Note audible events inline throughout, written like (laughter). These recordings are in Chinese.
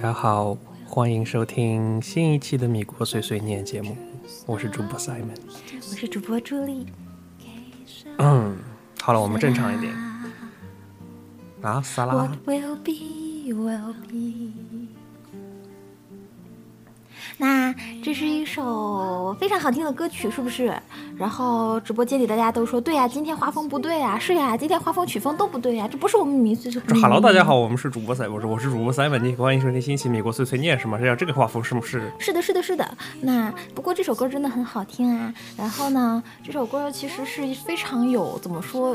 家好，欢迎收听新一期的米国碎碎念节目，我是主播 Simon，我是主播朱莉。嗯，好了，我们正常一点。啊，萨拉。那这是一首非常好听的歌曲，是不是？然后直播间里大家都说，对呀，今天画风不对呀，是呀，今天画风曲风都不对呀，这不是我们民粹。Hello，大家好，我们是主播赛，我是我是主播赛文，你欢迎收听新奇美国碎碎念，是吗？是要这个画风是不是？是的，是的，是的。那不过这首歌真的很好听啊。然后呢，这首歌其实是非常有怎么说？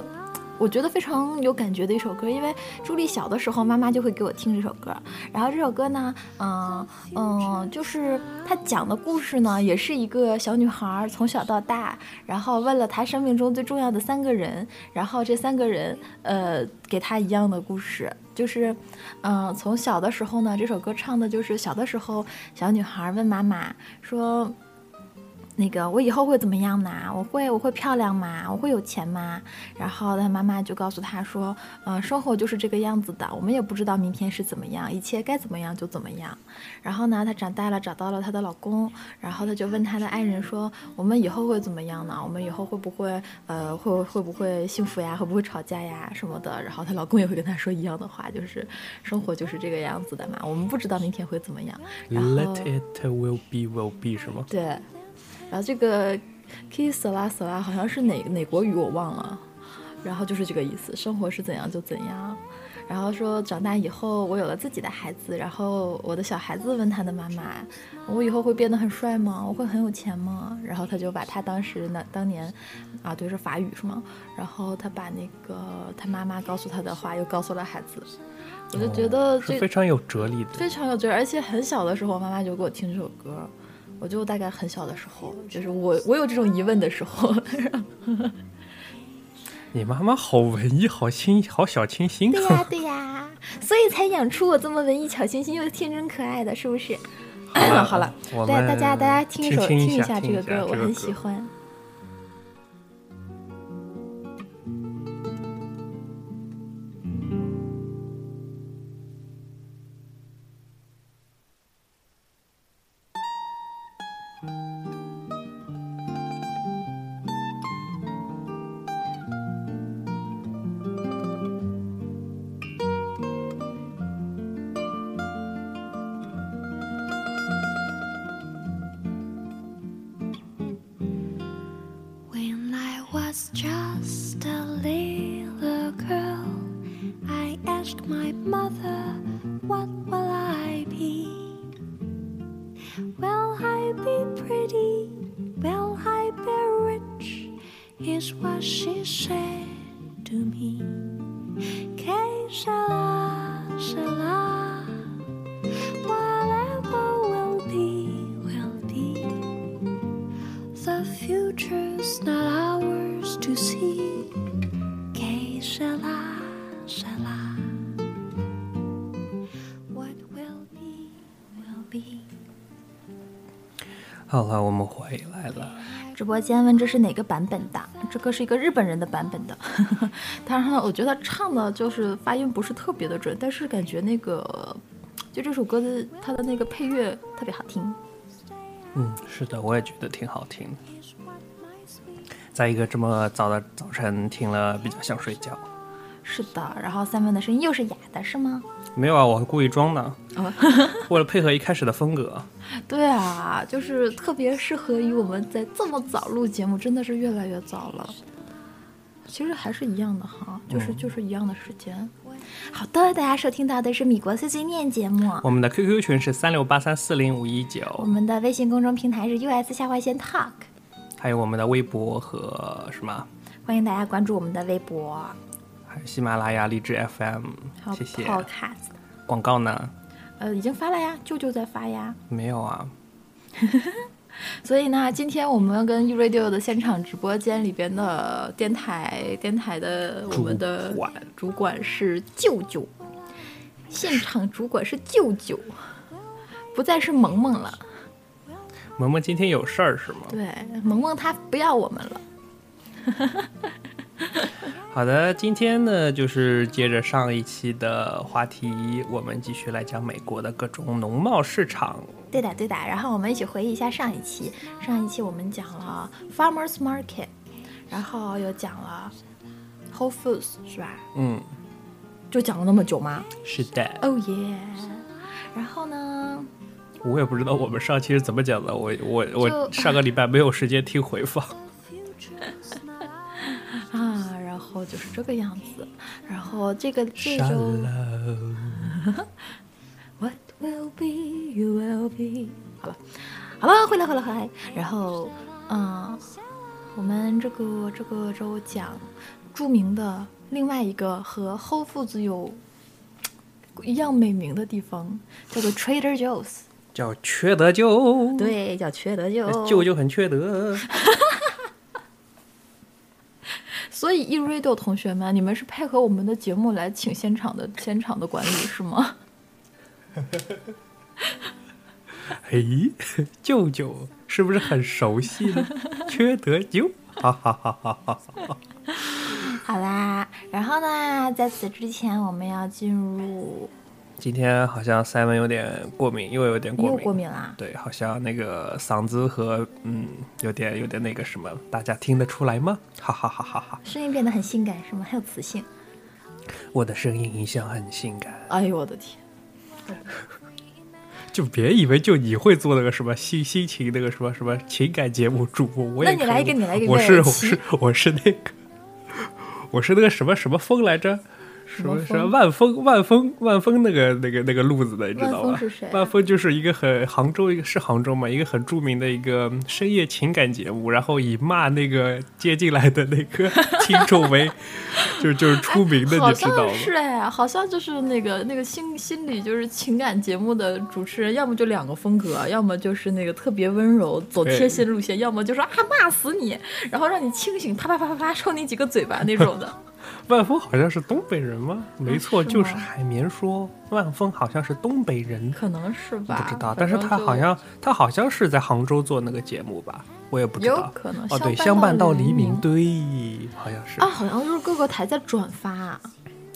我觉得非常有感觉的一首歌，因为朱莉小的时候，妈妈就会给我听这首歌。然后这首歌呢，嗯嗯，就是它讲的故事呢，也是一个小女孩从小到大，然后问了她生命中最重要的三个人，然后这三个人，呃，给她一样的故事，就是，嗯，从小的时候呢，这首歌唱的就是小的时候，小女孩问妈妈说。那个我以后会怎么样呢？我会我会漂亮吗？我会有钱吗？然后他妈妈就告诉他说，嗯，生活就是这个样子的，我们也不知道明天是怎么样，一切该怎么样就怎么样。然后呢，她长大了，找到了她的老公，然后她就问她的爱人说，我们以后会怎么样呢？我们以后会不会呃会会不会幸福呀？会不会吵架呀什么的？然后她老公也会跟她说一样的话，就是生活就是这个样子的嘛，我们不知道明天会怎么样。Let it will be will be 是吗？对。然后这个 kiss 啦死啦好像是哪哪国语我忘了，然后就是这个意思，生活是怎样就怎样。然后说长大以后我有了自己的孩子，然后我的小孩子问他的妈妈，我以后会变得很帅吗？我会很有钱吗？然后他就把他当时那当年，啊对是法语是吗？然后他把那个他妈妈告诉他的话又告诉了孩子，我就觉得这非常有哲理的，非常有哲理，而且很小的时候我妈妈就给我听这首歌。我就大概很小的时候，就是我我有这种疑问的时候。(laughs) 你妈妈好文艺，好清，好小清新。对呀对呀，所以才养出我这么文艺、小清新又天真可爱的，是不是？好了，大大家大家听一首听一下这个歌，我很喜欢。直播间问这是哪个版本的？这个是一个日本人的版本的。(laughs) 当然了，我觉得唱的就是发音不是特别的准，但是感觉那个就这首歌的它的那个配乐特别好听。嗯，是的，我也觉得挺好听。在一个这么早的早晨听了，比较想睡觉。是的，然后 Simon 的声音又是哑的，是吗？没有啊，我故意装的，哦为了配合一开始的风格。(laughs) 对啊，就是特别适合于我们在这么早录节目，真的是越来越早了。其实还是一样的哈，就是、嗯就是一样的时间。好的，大家收听到的是米国碎碎念节目，我们的 QQ 群是三六八三四零五一九我，们的微信公众平台是 US 下划线 Talk，还有我们的微博和什么，欢迎大家关注我们的微博，还有喜马拉雅、荔枝 FM，谢谢。Podcast。广告呢？呃，已经发了呀，舅舅在发呀。没有啊。(laughs) 所以呢，今天我们跟 U Radio 的现场直播间里边的电台电台的我们的主管主管是舅舅，现场主管是舅舅，不再是萌萌了。萌萌今天有事儿是吗？对，萌萌他不要我们了。(laughs) 好的，今天呢就是接着上一期的话题，我们继续来讲美国的各种农贸市场。对的，对的。然后我们一起回忆一下上一期，上一期我们讲了 Farmers Market，然后又讲了 Whole Foods，是吧？嗯，就讲了那么久吗？是的，哦耶！然后呢？我也不知道我们上期是怎么讲的，我我我上个礼拜没有时间听回放。后就是这个样子，然后这个这沙周漏 (laughs) What will be, you will be。好了，好了，回来，回来，回来。然后，嗯，我们这个这个周讲著名的另外一个和 Whole Foods 有一样美名的地方，叫做 Trader Joe's。叫缺德舅，，对，叫缺德舅。舅舅很缺德。(laughs) 所以 e radio 同学们，你们是配合我们的节目来请现场的现场的管理是吗？嘿，舅舅是不是很熟悉呢？缺德舅，哈哈哈哈哈哈！好啦，然后呢，在此之前，我们要进入今天好像 Simon 有点过敏，又有点过敏。过敏啦？对，好像那个嗓子和嗯，有点有点那个什么，大家听得出来吗？哈哈哈哈哈！声音变得很性感是吗？还有磁性。我的声音一向很性感，哎呦我的天！(laughs) 就别以为就你会做那个什么心心情那个什么什么情感节目主播，我也那你来一个你来一个我是我是我是那个 (laughs) 我是那个什么什么风来着？什么么什么万峰万峰万峰那个那个那个路子的，你知道吗万峰是谁啊？万峰就是一个很杭州一个是杭州嘛，一个很著名的一个深夜情感节目，然后以骂那个接进来的那个 (laughs) 听众为就就是出名的，好你知道吗像？是哎，好像就是那个那个心心理就是情感节目的主持人，要么就两个风格，要么就是那个特别温柔走贴心路线，要么就是啊骂死你，然后让你清醒，啪啪啪啪啪抽你几个嘴巴那种的。(laughs) 万峰好像是东北人吗？没错，啊是就是海绵说万峰好像是东北人，可能是吧？不知道，但是他好像他好像是在杭州做那个节目吧，我也不知有道。可能哦，对，相相伴到黎黎明，对，好像是啊，好像就是各个台在转发，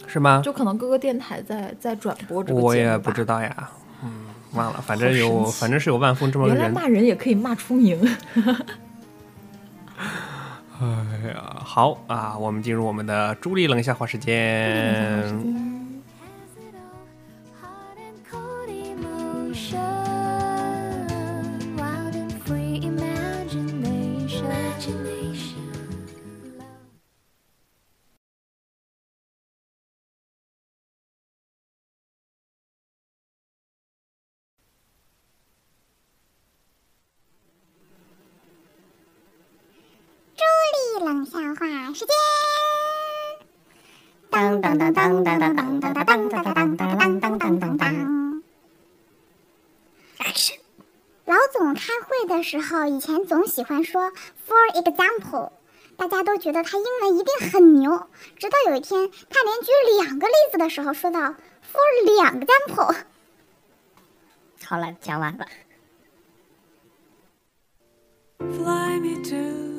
是吗？就可能各个电台在在转播这个我也不知道呀，嗯，忘了，反正有，反正是有万峰这么个人。原来骂人也可以骂出名。(laughs) 哎呀，好啊，我们进入我们的朱莉冷笑话时间。笑话时间。当当当当当当当当当当当当当当当当当当。Action！老总开会的时候，以前总喜欢说 “for example”，大家都觉得他英文一定很牛。直到有一天，他连举两个例子的时候，说到 “for 两个 example”。好了，讲完了。Fly me to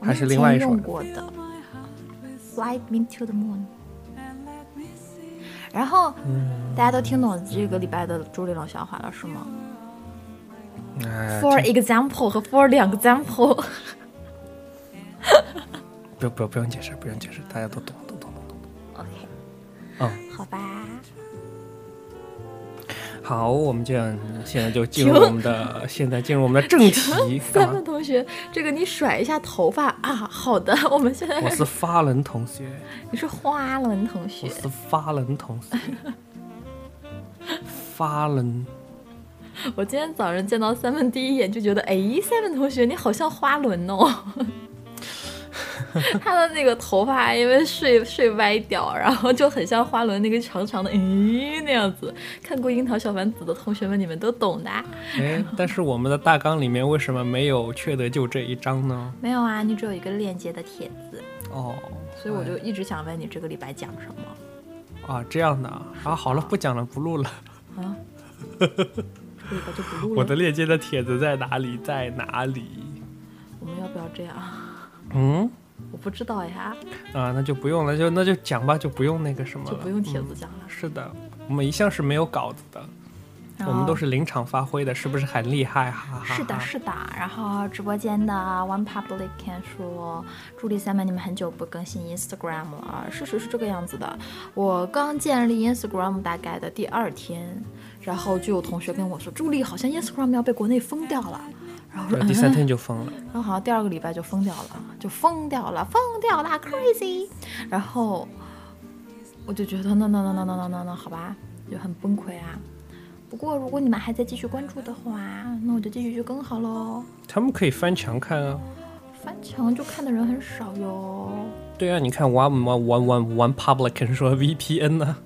我还是另外一首前用过的《Fly Me to the Moon》。然后、大家都听懂这个礼拜的朱丽冷笑话了是吗哎，？For example 和 For 两个 example，不用不用不用解释，不用解释，大家都懂，都懂，都懂。OK，嗯，好吧。好，我们这样现在就进入我们的，现在进入我们的正题。干三嘛问同学，这个你甩一下头发啊。好的，我们现在我是发轮同学，(laughs) 你是花轮同学我，是发轮同学，(laughs) 发轮。我今天早上见到 Seven 第一眼就觉得，哎，三问同学你好像花轮哦。他的那个头发因为睡睡歪掉，然后就很像花轮那个长长的，咦那样子。看过《樱桃小丸子》的同学们，你们都懂的。哎，但是我们的大纲里面为什么没有缺德就这一章呢？(laughs) 没有啊，你只有一个链接的帖子，哦，所以我就一直想问你这个礼拜讲什么啊这样的啊，啊好了，不讲了，不录了。啊？(laughs) 这个礼拜就不录了。我的链接的帖子在哪里？在哪里？我们要不要这样？嗯，我不知道呀，啊，那就不用了，就那就讲吧，就不用那个什么了，就不用帖子嗯讲了。是的，我们一向是没有稿子的，我们都是临场发挥的，是不是很厉害？哈哈哈。是的，是的。然后直播间的 One Public can 说，助理 Simon，你们很久不更新 Instagram 了。事实是这个样子的，我刚建立 Instagram 大概的第二天，然后就有同学跟我说，助理好像 Instagram 要被国内封掉了。然后第三天就疯了，然后好像第二个礼拜就疯掉了，就疯掉了，疯掉了，crazy。然后我就觉得，那那那那那那那那，好吧，就很崩溃啊。不过如果你们还在继续关注的话，那我就继续去更好喽。他们可以翻墙看啊，翻墙就看的人很少哟。对啊，你看玩玩玩玩 public 说 VPN 呢、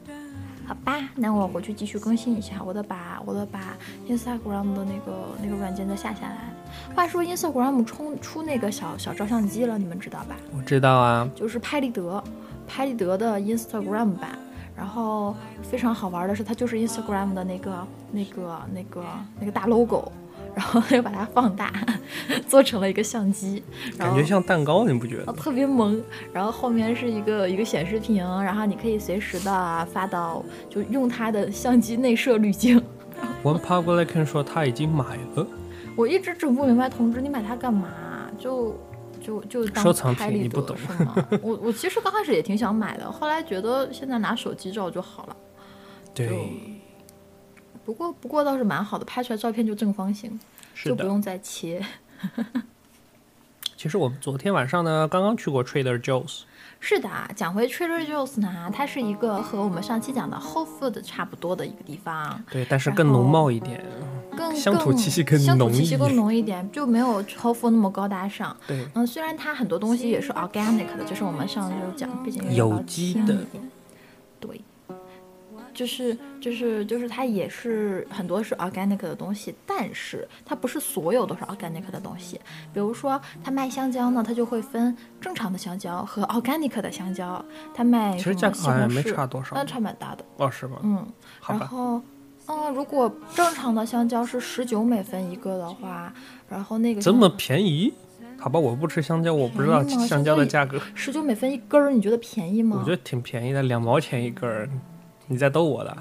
好吧，那我回去继续更新一下，我得把我得把 Instagram 的那个那个软件再下下来。话说 Instagram 出出那个小小照相机了，你们知道吧？我知道啊，就是拍立得，拍立得的 Instagram 版。然后非常好玩的是，它就是 Instagram 的那个、那个、那个、那个大 logo，然后又把它放大，(laughs) 做成了一个相机，然后感觉像蛋糕，你不觉得？啊特别萌。然后后面是一个一个显示屏，然后你可以随时的发到，就用它的相机内设滤镜。(laughs) One Public 说他已经买了，我一直整不明白，同志，你买它干嘛？就就就当收藏拍立得品你不懂是吗？我我其实刚开始也挺想买的，后来觉得现在拿手机照就好了。(laughs) 对，不过不过倒是蛮好的，拍出来照片就正方形，就不用再切。其实我昨天晚上呢，刚刚去过 Trader Joe's，是的，讲回 Trader Joe's 呢，它是一个和我们上期讲的 Whole Food 差不多的一个地方，对，但是更浓茂一点。更乡土气息更浓一气息更浓一点，就没有 Whole Food 那么高大上。对，嗯，虽然它很多东西也是 organic 的，就是我们上周讲，毕竟有机的就是就是就是它也是很多是 organic 的东西，但是它不是所有都是 organic 的东西。比如说，它卖香蕉呢，它就会分正常的香蕉和 organic 的香蕉。它卖其实价格好像没差多少那差蛮大的。哦，是吗？嗯，好吧，然后，嗯，如果正常的香蕉是十九美分一个的话，然后那个这么便宜？好吧，我不吃香蕉，我不知道香蕉的价格，十九美分一根儿，你觉得便宜吗？我觉得挺便宜的，两毛钱一根儿。你在逗我的？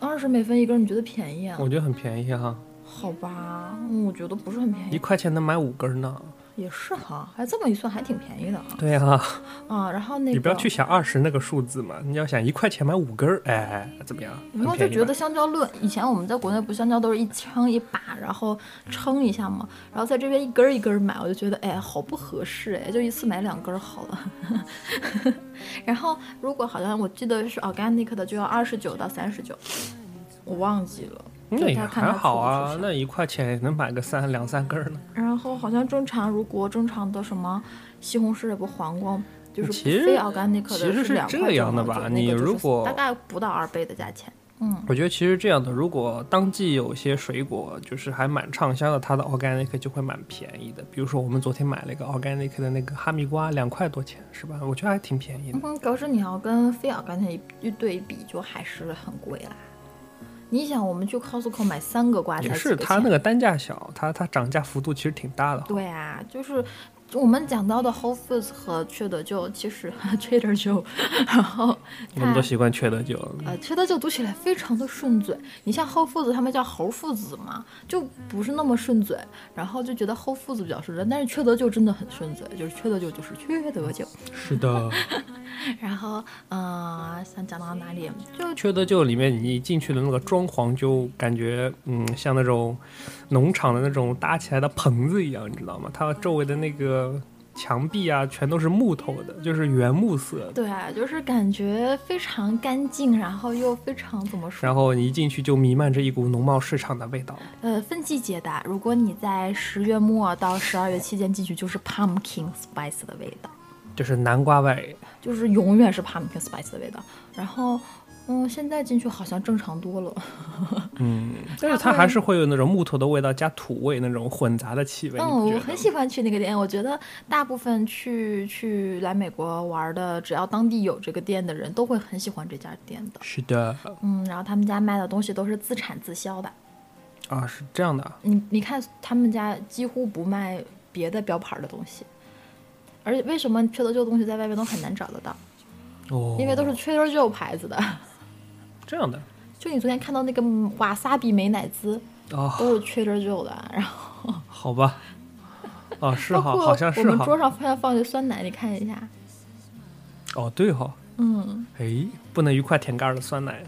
二十美分一根，你觉得便宜啊？我觉得很便宜哈，好吧，嗯，我觉得不是很便宜，一块钱能买五根呢。也是哈，还这么一算还挺便宜的啊。对啊，啊，然后那个你不要去想二十那个数字嘛，你要想一块钱买五根儿，哎，怎么样？然后就觉得香蕉论，以前我们在国内不香蕉都是一称一把，然后称一下嘛，然后在这边一根儿一根儿买，我就觉得哎好不合适哎，就一次买两根儿好了。(laughs) 然后如果好像我记得是 organic 的就要二十九到三十九，我忘记了。那也还好啊，那一块钱也能买个三两三根儿呢。然后好像正常，如果正常的什么西红柿也不黄瓜，就是其实非 organic 的，其实是这样的吧你如果大概不到二倍的价钱，嗯，我觉得其实这样的，如果当季有些水果就是还蛮畅销的，它的 organic 就会蛮便宜的。比如说我们昨天买了一个 organic 的那个哈密瓜，两块多钱是吧？我觉得还挺便宜的。嗯，可是你要跟非 organic 一对比，就还是很贵啦。你想，我们去 Costco 买三个瓜才也是它那个单价小，它它涨价幅度其实挺大的。对啊，就是我们讲到的 Whole Foods 和缺德舅，其实 (laughs) Trader Joe，然后它我们都习惯缺德酒，呃，缺德舅读起来非常的顺嘴。你像 Whole Foods，他们叫猴父子嘛，就不是那么顺嘴，然后就觉得 Whole Foods 比较顺嘴，但是缺德舅真的很顺嘴，就是缺德舅就是缺德舅。是的，(laughs) 然后，呃，想讲到哪里？就缺德酒里面你进去的那个装潢就感觉嗯像那种农场的那种搭起来的棚子一样，你知道吗？它周围的那个墙壁啊全都是木头的，就是原木色的。对啊，就是感觉非常干净，然后又非常怎么说？然后你一进去就弥漫着一股农贸市场的味道。呃，分季节的，如果你在十月末到十二月期间进去，就是 pumpkin spice 的味道，就是南瓜味，就是永远是 pumpkin spice 的味道。然后，嗯，现在进去好像正常多了。(laughs) 嗯，但是它还是会有那种木头的味道加土味那种混杂的气味。嗯，我很喜欢去那个店。我觉得大部分去去来美国玩的，只要当地有这个店的人，都会很喜欢这家店的。是的嗯，然后他们家卖的东西都是自产自销的。啊，是这样的啊。你你看，他们家几乎不卖别的标牌的东西。而且为什么缺德舅的东西在外面都很难找得到？哦，因为都是 Trader Joe 牌子的。这样的就你昨天看到那个瓦萨比美乃滋，啊，都是 Trader 的。(laughs) 然后好吧。哦，是哈，好像是我们桌哈。上放放的酸奶，你看一下。哦，对哈。嗯，哎，不能愉快舔盖儿的酸奶。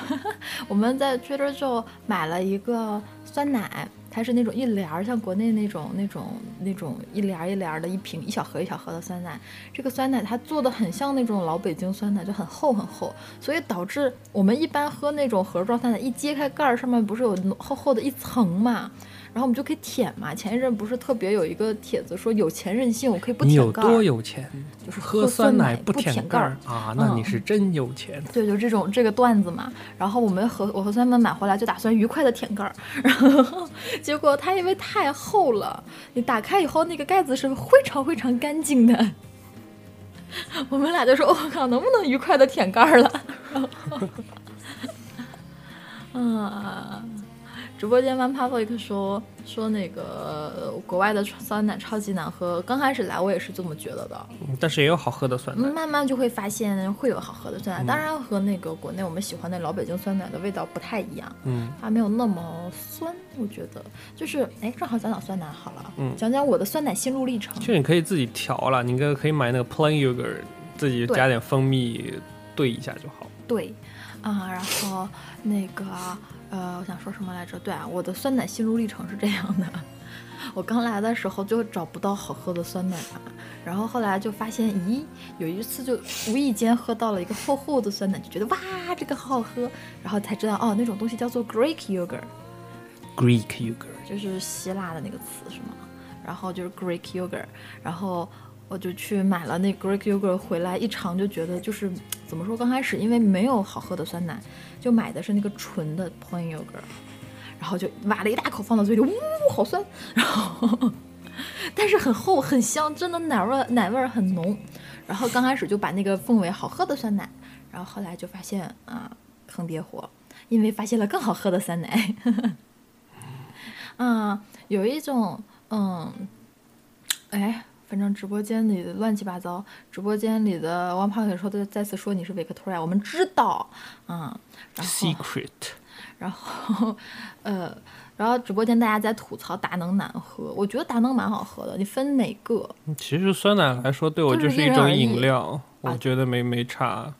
(laughs) 我们在 Trader Joe 买了一个酸奶，它是那种一帘儿，像国内那种那种那种一帘儿一帘儿的一瓶一小盒一小盒的酸奶。这个酸奶它做的很像那种老北京酸奶，就很厚很厚，所以导致我们一般喝那种盒装酸奶，一揭开盖儿上面不是有厚厚的一层嘛。然后我们就可以舔嘛。前一阵不是特别有一个帖子说有钱任性，我可以不舔盖儿。多有钱？就是喝喝酸奶奶不舔盖儿儿啊？那你嗯是真有钱。对，就这种这个段子嘛。然后我们和我和酸们买回来就打算愉快的舔盖儿，(laughs) 然后结果它因为太厚了，你打开以后那个盖子是非常非常干净的。(laughs) 我们俩就说：“我、靠，能不能愉快的舔盖儿了？” (laughs) 然后，嗯，直播间 One Public 说说那个呃国外的酸奶超级难喝，刚开始来我也是这么觉得的。嗯但是也有好喝的酸奶。慢慢就会发现会有好喝的酸奶，当然和那个国内我们喜欢的老北京酸奶的味道不太一样，嗯，它没有那么酸，我觉得就是哎，正好讲讲酸奶好了，嗯讲讲我的酸奶心路历程。其实你可以自己调了，你可可以买那个 plain yogurt，自己加点蜂蜜兑一下就好。对，啊，然后那个呃，我想说什么来着？对啊，我的酸奶心路历程是这样的。我刚来的时候就找不到好喝的酸奶嘛，然后后来就发现，咦，有一次就无意间喝到了一个厚厚的酸奶，就觉得哇，这个好好喝，然后才知道哦，那种东西叫做 Greek yogurt，Greek yogurt，就是希腊的那个词是吗？然后就是 Greek yogurt，然后我就去买了那 Greek yogurt 回来一尝就觉得就是怎么说，刚开始因为没有好喝的酸奶，就买的是那个纯的 plain yogurt，然后就挖了一大口放到嘴里，呜，好酸，然后但是很厚很香，真的奶味奶味很浓。然后刚开始就把那个奉为好喝的酸奶，然后后来就发现啊坑爹货，因为发现了更好喝的酸奶。(laughs) 啊，有一种嗯，哎，反正直播间里的乱七八糟，直播间里的王胖也说的再次说你是 Victoria，我们知道，嗯，然后 secret，(laughs) 然后呃，然后直播间大家在吐槽达能难喝，我觉得达能蛮好喝的，你分哪个？其实酸奶来说，对我就是是一种饮料，我啊觉得没没差。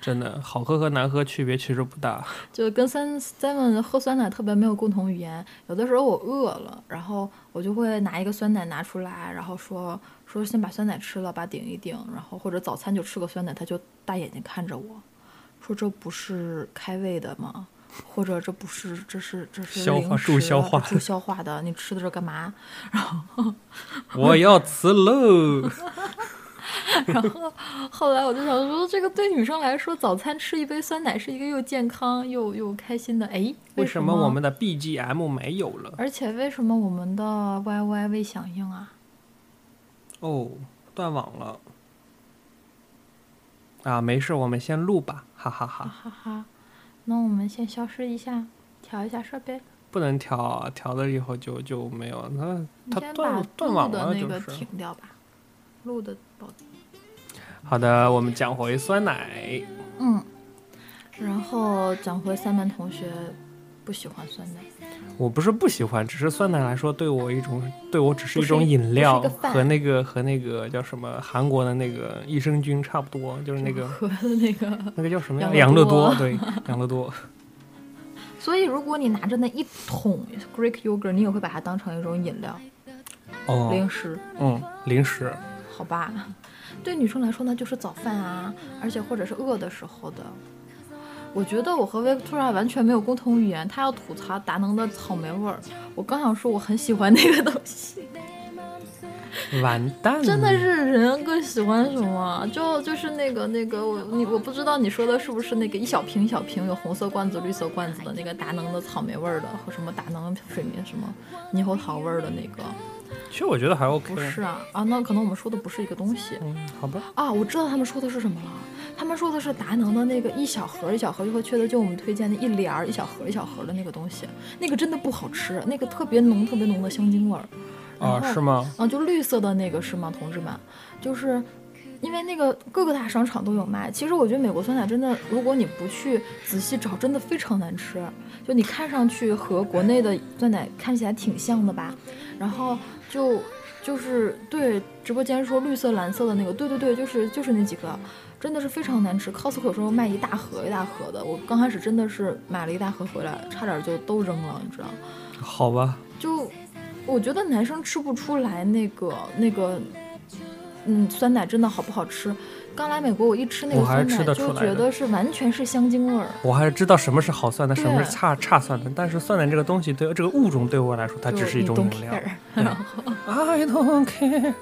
真的，好喝和难喝区别其实不大。就跟三 seven 喝酸奶特别没有共同语言。有的时候我饿了，然后我就会拿一个酸奶拿出来，然后说说先把酸奶吃了，吧顶一顶，然后或者早餐就吃个酸奶，他就大眼睛看着我，说这不是开胃的吗？或者这不是这是这是消化助消化助消化的，你吃的这干嘛？(laughs) 然后我要辞喽！(laughs) 然后后来我就想说，这个对女生来说，早餐吃一杯酸奶是一个又健康又又开心的。哎，为什什么我们的 BGM 没有了？而且为什么我们的 YY 未响应啊？哦，断网了。啊，没事，我们先录吧，哈哈哈哈哈，那我们先消失一下，调一下设备。不能调啊，调了以后就就没有，那你先它断把断网的那个了就是。停掉吧，录的保好的，我们讲回酸奶。嗯，然后讲回三班同学不喜欢酸奶，我不是不喜欢，只是酸奶来说，对我一种对我只是一种饮料，和那个和那个叫什么韩国的那个益生菌差不多，就是那个喝的那个。(laughs) 那个叫什么呀？养养乐多，对，养乐多。(laughs) 所以如果你拿着那一桶 Greek yogurt，你也会把它当成一种饮料、哦，零食，嗯，零食。好吧？对女生来说呢，就是早饭啊，而且或者是饿的时候的。我觉得我和 Victoria 完全没有共同语言，她要吐槽达能的草莓味儿，我刚想说我很喜欢那个东西。完蛋，真的是人更喜欢什么？就就是那个那个我你我不知道你说的是不是那个一小瓶一小瓶有红色罐子、绿色罐子的那个达能的草莓味儿的，和什么达能水蜜什么猕猴桃味儿的那个？其实我觉得还 OK。不是啊啊，那可能我们说的不是一个东西嗯，好吧。啊。我知道他们说的是什么了，他们说的是达能的那个一小盒一小盒，就和缺德就我们推荐的一帘儿一小盒一小盒的那个东西，那个真的不好吃，那个特别浓特别浓的香精味儿。啊，是吗？啊，就绿色的那个是吗，同志们？就是因为那个各个大商场都有卖。其实我觉得美国酸奶真的，如果你不去仔细找，真的非常难吃。就你看上去和国内的酸奶看起来挺像的吧，然后就就是对直播间说绿色、蓝色的那个，对对对，就是就是那几个。真的是非常难吃，Costco 有时候卖一大盒一大盒的，我刚开始真的是买了一大盒回来，差点就都扔了，你知道？好吧。就我觉得男生吃不出来那个那个，嗯，酸奶真的好不好吃。刚来美国，我一吃那个酸奶，就觉得是完全是香精味儿。我还是知道什么是好酸奶，什么是差差酸奶，但是酸奶这个东西对这个物种对我来说，它只是一种饮料。(laughs) I don't care。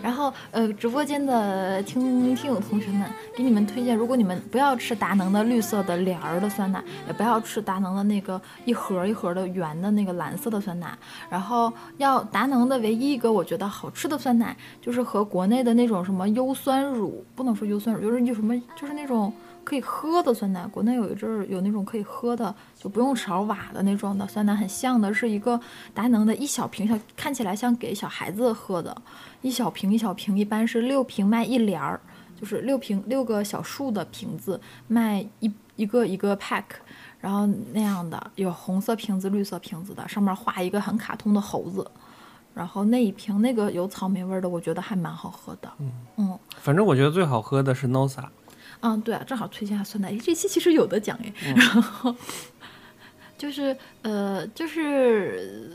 然后呃，直播间的听听友同学们，给你们推荐，如果你们不要吃达能的绿色的帘儿的酸奶，也不要吃达能的那个一盒一盒的圆的那个蓝色的酸奶，然后要达能的唯一一个我觉得好吃的酸奶，就是和国内的那种什么优酸乳，不能说优酸乳，就是有什么就是那种。可以喝的酸奶，国内有一阵儿有那种可以喝的，就不用勺瓦的那种的酸奶，很像的，是一个达能的一小瓶小，看起来像给小孩子喝的，一小瓶一小瓶，一般是六瓶卖一帘儿，就是六瓶六个小数的瓶子卖一一个一个 pack，然后那样的有红色瓶子、绿色瓶子的，上面画一个很卡通的猴子，然后那一瓶那个有草莓味儿的，我觉得还蛮好喝的。嗯反正我觉得最好喝的是 Nosa。嗯，对啊，正好推荐下酸奶。诶这期其实有的讲哎，(laughs) 然后就是呃，就是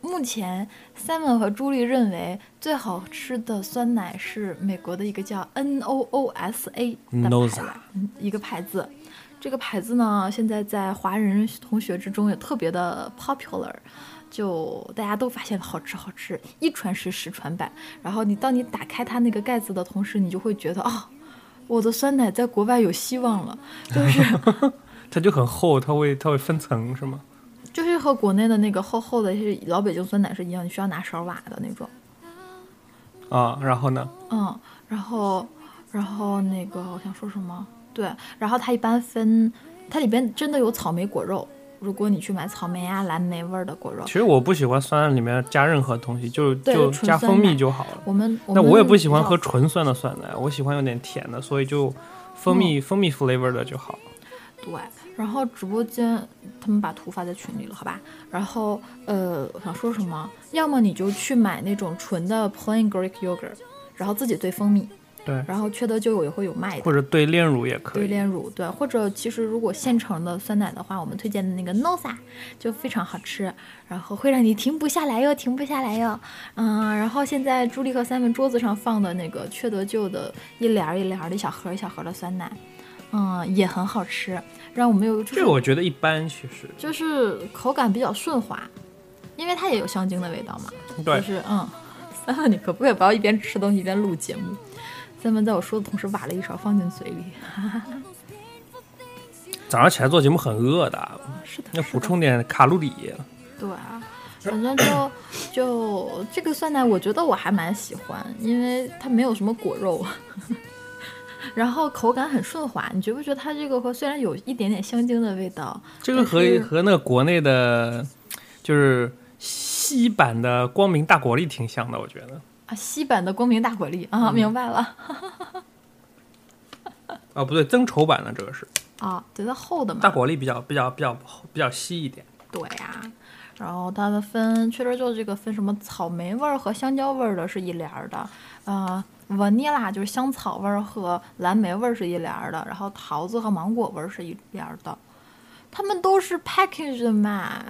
目前 Simon 和朱莉认为最好吃的酸奶是美国的一个叫 N O O S A 的牌子，嗯一个牌子。这个牌子呢，现在在华人同学之中也特别的 popular，就大家都发现好吃好吃，一传十十传百。然后你当你打开它那个盖子的同时，你就会觉得哦，我的酸奶在国外有希望了，就是 (laughs) 它就很厚，它会它会分层是吗？(laughs) 就是和国内的那个厚厚的是老北京酸奶是一样，你需要拿勺挖的那种。啊，然后呢？嗯，然后然后那个我想说什么？对，然后它一般分，它里边真的有草莓果肉。如果你去买草莓啊、蓝莓味儿的果肉其，实我不喜欢酸奶里面加任何东西，就就加蜂蜜就好了。我们们那我也不喜欢喝纯酸的酸奶，我喜欢有点甜的，所以就蜂蜜、蜂蜜 flavor 的就好。对，然后直播间他们把图发在群里了，好吧？然后呃，我想说什么？要么你就去买那种纯的 plain Greek yogurt，然后自己兑蜂蜜，对，然后缺德就有也会有卖的。或者兑炼乳也可以。对炼乳，对，或者其实如果现成的酸奶的话，我们推荐的那个 Nosa 就非常好吃，然后会让你停不下来哟，停不下来哟。嗯，然后现在朱莉和 Simon 桌子上放的那个缺德舅的一帘儿一帘儿的一小盒一小盒的酸奶，嗯，也很好吃，让我们有就是这个我觉得一般，其实就是口感比较顺滑，因为它也有香精的味道嘛。对就是嗯，Simon 你可不可以不要一边吃东西一边录节目？Simon 在我说的同时挖了一勺放进嘴里，(laughs) 早上起来做节目很饿的，是的，要补充点卡路里。对啊，反正就就这个酸奶，我觉得我还蛮喜欢，因为它没有什么果肉，(laughs) 然后口感很顺滑。你觉不觉得它这个和虽然有一点点香精的味道，这个和和那个国内的，就是西版的光明大果粒挺像的，我觉得。啊，西版的光明大果粒啊，明白了 (laughs) 哦，不对，增稠版的这个是啊，对，它厚的嘛，大果粒比较比较比较比较稀一点。对呀、然后它的分，确实就这个分什么草莓味儿和香蕉味儿的是一联儿的，呃，vanilla 就是香草味儿和蓝莓味儿是一联儿的，然后桃子和芒果味儿是一联儿的，它们都是 package 的嘛。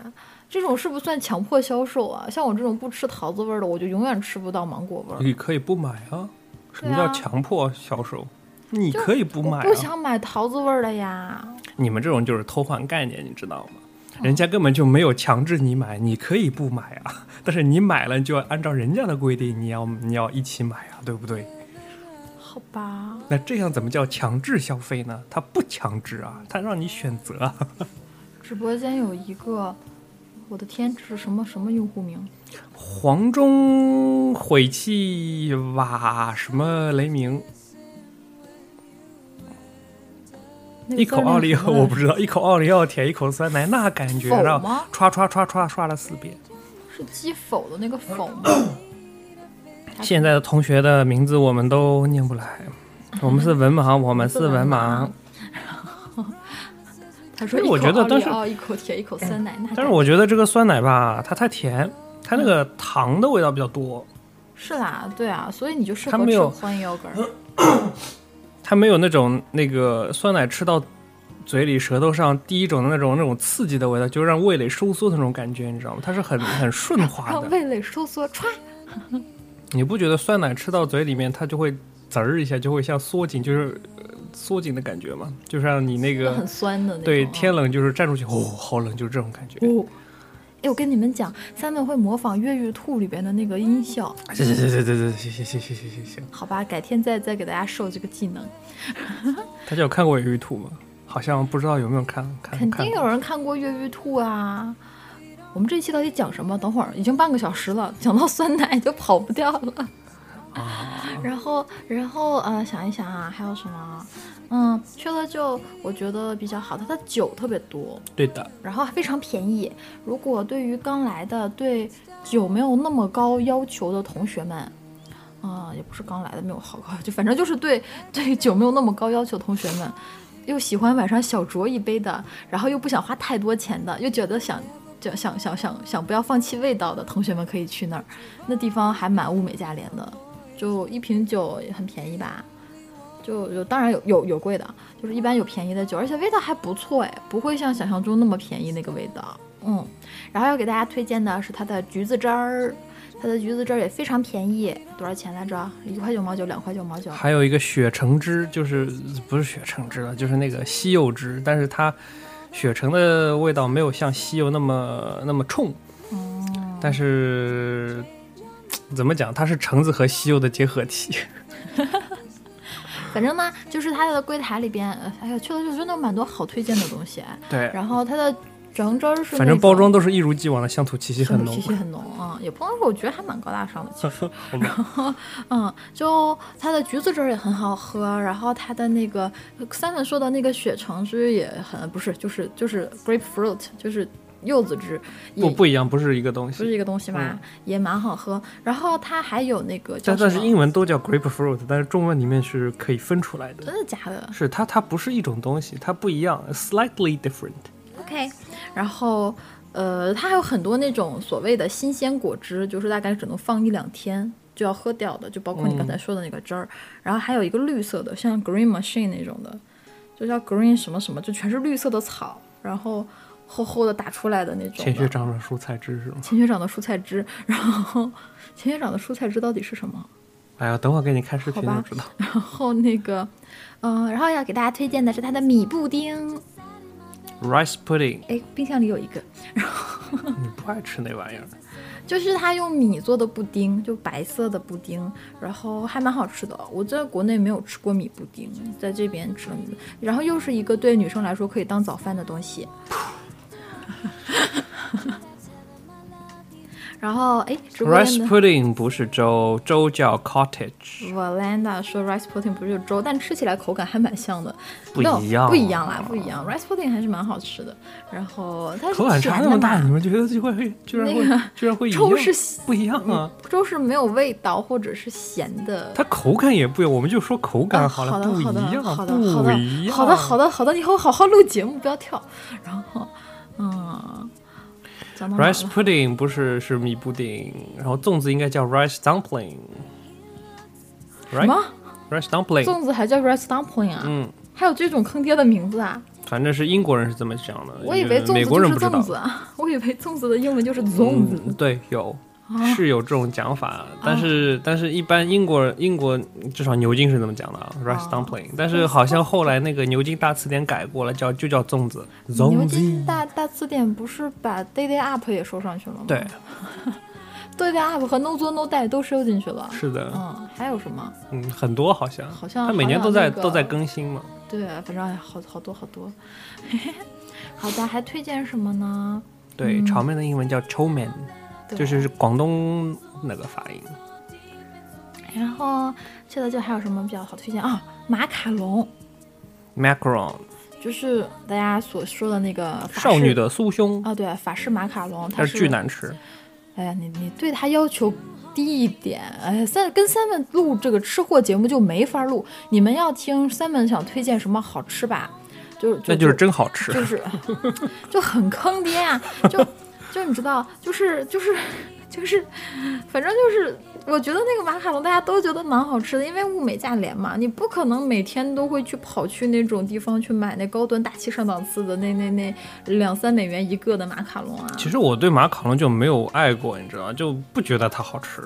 这种是不是算强迫销售啊？像我这种不吃桃子味儿的，我就永远吃不到芒果味儿。你可以不买啊，什么叫强迫销售？你可以不买我不啊。想买桃子味儿的呀。你们这种就是偷换概念，你知道吗？人家根本就没有强制你买，你可以不买啊，但是你买了就要按照人家的规定，你要你要一起买啊，对不对？好吧，那这样怎么叫强制消费呢？它不强制啊，它让你选择啊。(laughs) 直播间有一个，我的天，这是什么什么用户名？黄忠毁气瓦什么雷鸣，那个一口奥利奥我不知道，一口奥利奥舔一口酸奶，那感觉否让吗刷刷刷刷刷了四遍。是击否的那个否吗？(coughs) 现在的同学的名字我们都念不来，我们是文盲，我们是文盲。。他说：“哎我觉得但是哦，一口甜，一口酸奶。但是我觉得这个酸奶吧，它太甜，它那个糖的味道比较多，是啦，对啊，所以你就适合吃欢迎 yogurt。(clears throat) 它没有那种那个酸奶吃到嘴里舌头上第一种的那种那种刺激的味道，就让味蕾收缩的那种感觉，你知道吗？它是很很顺滑的。让味蕾收缩，歘，你不觉得酸奶吃到嘴里面它就会滋儿一下，就会像缩紧，就是呃缩紧的感觉嘛？就像你那个很酸的那种。对啊天冷就是站出去，哦，好冷，就是这种感觉。哦。哎，我跟你们讲，Simon 会模仿《越狱兔》里边的那个音效，行行行行行行行行行行行行，好吧？改天再再给大家授这个技能。大家有看过《越狱兔》吗？好像不知道有没有看看肯定有人看过《越狱兔》啊。我们这一期到底讲什么？等会儿已经半个小时了，讲到酸奶就跑不掉了。啊。然后，然后呃，想一想啊，还有什么？嗯，去了就我觉得比较好，它的酒特别多，对的，然后还非常便宜。如果对于刚来的对酒没有那么高要求的同学们，啊、也不是刚来的没有好高，就反正就是对对酒没有那么高要求的同学们，又喜欢晚上小酌一杯的，然后又不想花太多钱的，又觉得想就想想想想不要放弃味道的同学们可以去那儿，那地方还蛮物美价廉的，就一瓶酒也很便宜吧。就就当然有有有贵的，就是一般有便宜的酒，而且味道还不错哎，不会像想象中那么便宜那个味道。嗯，然后要给大家推荐的是它的橘子汁儿，它的橘子汁儿也非常便宜，多少钱来着？一块九毛九，两块九毛九。还有一个雪橙汁，就是不是雪橙汁了，就是那个西柚汁，但是它雪橙的味道没有像西柚那么那么冲，嗯，但是怎么讲，它是橙子和西柚的结合体。(laughs) 反正呢，就是它的柜台里边，呃哎呀，去了就真的蛮多好推荐的东西。对，然后它的整汁儿是反正包装都都是一如既往的乡土气息很浓气。息很浓啊，也不能说我觉得还蛮高大上的，(laughs) (laughs) 嗯，就它的橘子汁儿也很好喝，然后它的那个三粉说的那个雪橙汁也很不是，就是就是 grapefruit，就是柚子汁，不不一样，不是一个东西。不是一个东西嘛，也蛮好喝。然后它还有那个叫但但是英文都叫 grapefruit，但是中文里面是可以分出来的。真的假的是它，它不是一种东西，它不一样，slightly different。？OK，然后。呃，它还有很多那种所谓的新鲜果汁，就是大概只能放一两天就要喝掉的，就包括你刚才说的那个汁儿。然后还有一个绿色的，像 Green Machine 那种的，就叫 Green 什么什么，就全是绿色的草，然后厚厚的打出来的那种的。钱学长的蔬菜汁是吗？钱学长的蔬菜汁，然后钱学长的蔬菜汁到底是什么？哎呀，等会儿给你看视频就知道。然后那个，嗯、然后要给大家推荐的是它的米布丁，Rice pudding，哎，冰箱里有一个，然后你不爱吃那玩意儿。(laughs) 就是它用米做的布丁，就白色的布丁，然后还蛮好吃的。我在国内没有吃过米布丁，在这边吃了米，然后又是一个对女生来说可以当早饭的东西。(laughs) 然后哎，rice pudding 不是粥，粥叫 cottage，Valanda 说 rice pudding 不是粥，但吃起来口感还蛮像的。不一样不一样啦，不一样。rice pudding 还是蛮好吃的。然后它口感差那么大，你们觉得就会居然会那个居然会粥是不一样啊？粥是没有味道或者是咸的。它口感也不一样，我们就说口感啊好了，好的，不好的，一样，好的，好的不一，样。好的，好的，好的，以后好好录节目，不要跳。然后，嗯，讲到哪 rice？pudding 不是是米布丁，然后粽子应该叫 rice dumpling。什么 rice dumpling，粽子还叫 rice dumpling 啊？嗯，还有这种坑爹的名字啊！反正是英国人是这么讲的，我以为粽美子就是粽。子啊，我以为粽子的英文就是粽子。嗯，对，有啊是有这种讲法，但是但是一般英国英国至少牛津是这么讲的啊，rice 哦 dumpling，但是好像后来那个牛津大词典改过了，叫就叫粽子，牛。津大大词典不是把 day day up 也收上去了吗？对，，(laughs) day day up 和 no 做 no die 都收进去了。是的，嗯，还有什么？嗯，很多好像，好像他每年都在那个都在更新嘛。对，反正哎好好多好多。(laughs) 好的，还推荐什么呢？对，嗯炒面的英文叫 chow mein，对就是广东那个发音。然后现在就还有什么比较好推荐啊？马卡龙，macaron，就是大家所说的那个少女的酥胸，啊，对，法式马卡龙，它但是巨难吃。哎呀，你你对它要求低一点，哎，三跟 Simon 录这个吃货节目就没法录。你们要听 Simon 想推荐什么好吃吧，就是那就是真好吃。就是 (laughs) 就很坑爹啊！就就你知道，就是就是就是，反正就是，我觉得那个马卡龙大家都觉得蛮好吃的，因为物美价廉嘛，你不可能每天都会去跑去那种地方去买那高端大气上档次的那那那两三美元一个的马卡龙啊。其实我对马卡龙就没有爱过，你知道，就不觉得它好吃，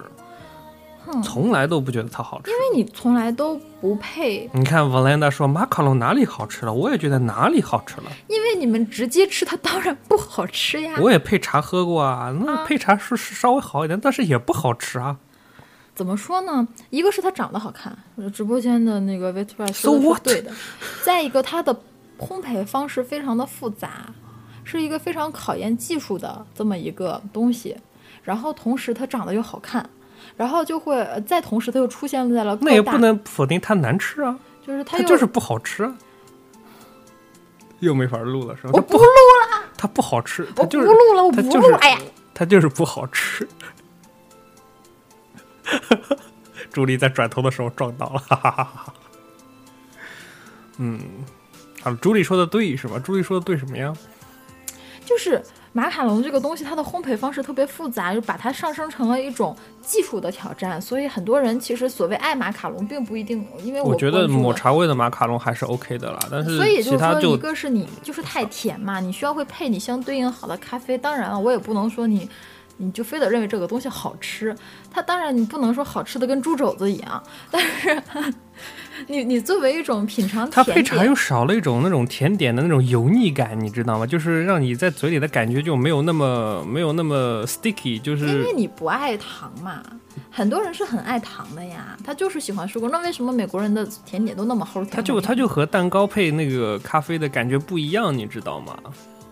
从来都不觉得它好吃。因为你从来都不配，你看 Valenda 说马卡龙哪里好吃了，我也觉得哪里好吃了。因为你们直接吃它当然不好吃呀。我也配茶喝过啊，那啊配茶是是稍微好一点，但是也不好吃啊。怎么说呢？一个是它长得好看，呃直播间的那个 v i t r a So 说的是？对的。再一个，它的烘焙方式非常的复杂，是一个非常考验技术的这么一个东西。然后同时它长得又好看，然后就会呃再同时它又出现在了那也不能否定它难吃啊，就是它它就是不好吃啊。又没法录了是吧？它我不录了，它不好吃，它我就是不录了，我不录。了就是哎呀，它就是不好吃。(laughs) 朱莉在转头的时候撞到了，哈哈哈哈。嗯，好了，朱莉说的对是吧？朱莉说的对什么呀？就是马卡龙这个东西，它的烘焙方式特别复杂，就把它上升成了一种技术的挑战。所以很多人其实所谓爱马卡龙，并不一定，因为我觉得抹茶味的马卡龙还是 OK 的啦，但是所以就是说，一个是你就是太甜嘛，你需要会配你相对应好的咖啡。当然了，我也不能说你。你就非得认为这个东西好吃，它当然你不能说好吃的跟猪肘子一样，(laughs) 但是你你作为一种品尝它配茶又少了一种那种甜点的那种油腻感，你知道吗？就是让你在嘴里的感觉就没有那么没有那么 sticky，就是因为你不爱糖嘛，很多人是很爱糖的呀，他就是喜欢水果。那为什么美国人的甜点都那么齁甜？它就它就和蛋糕配那个咖啡的感觉不一样，你知道吗？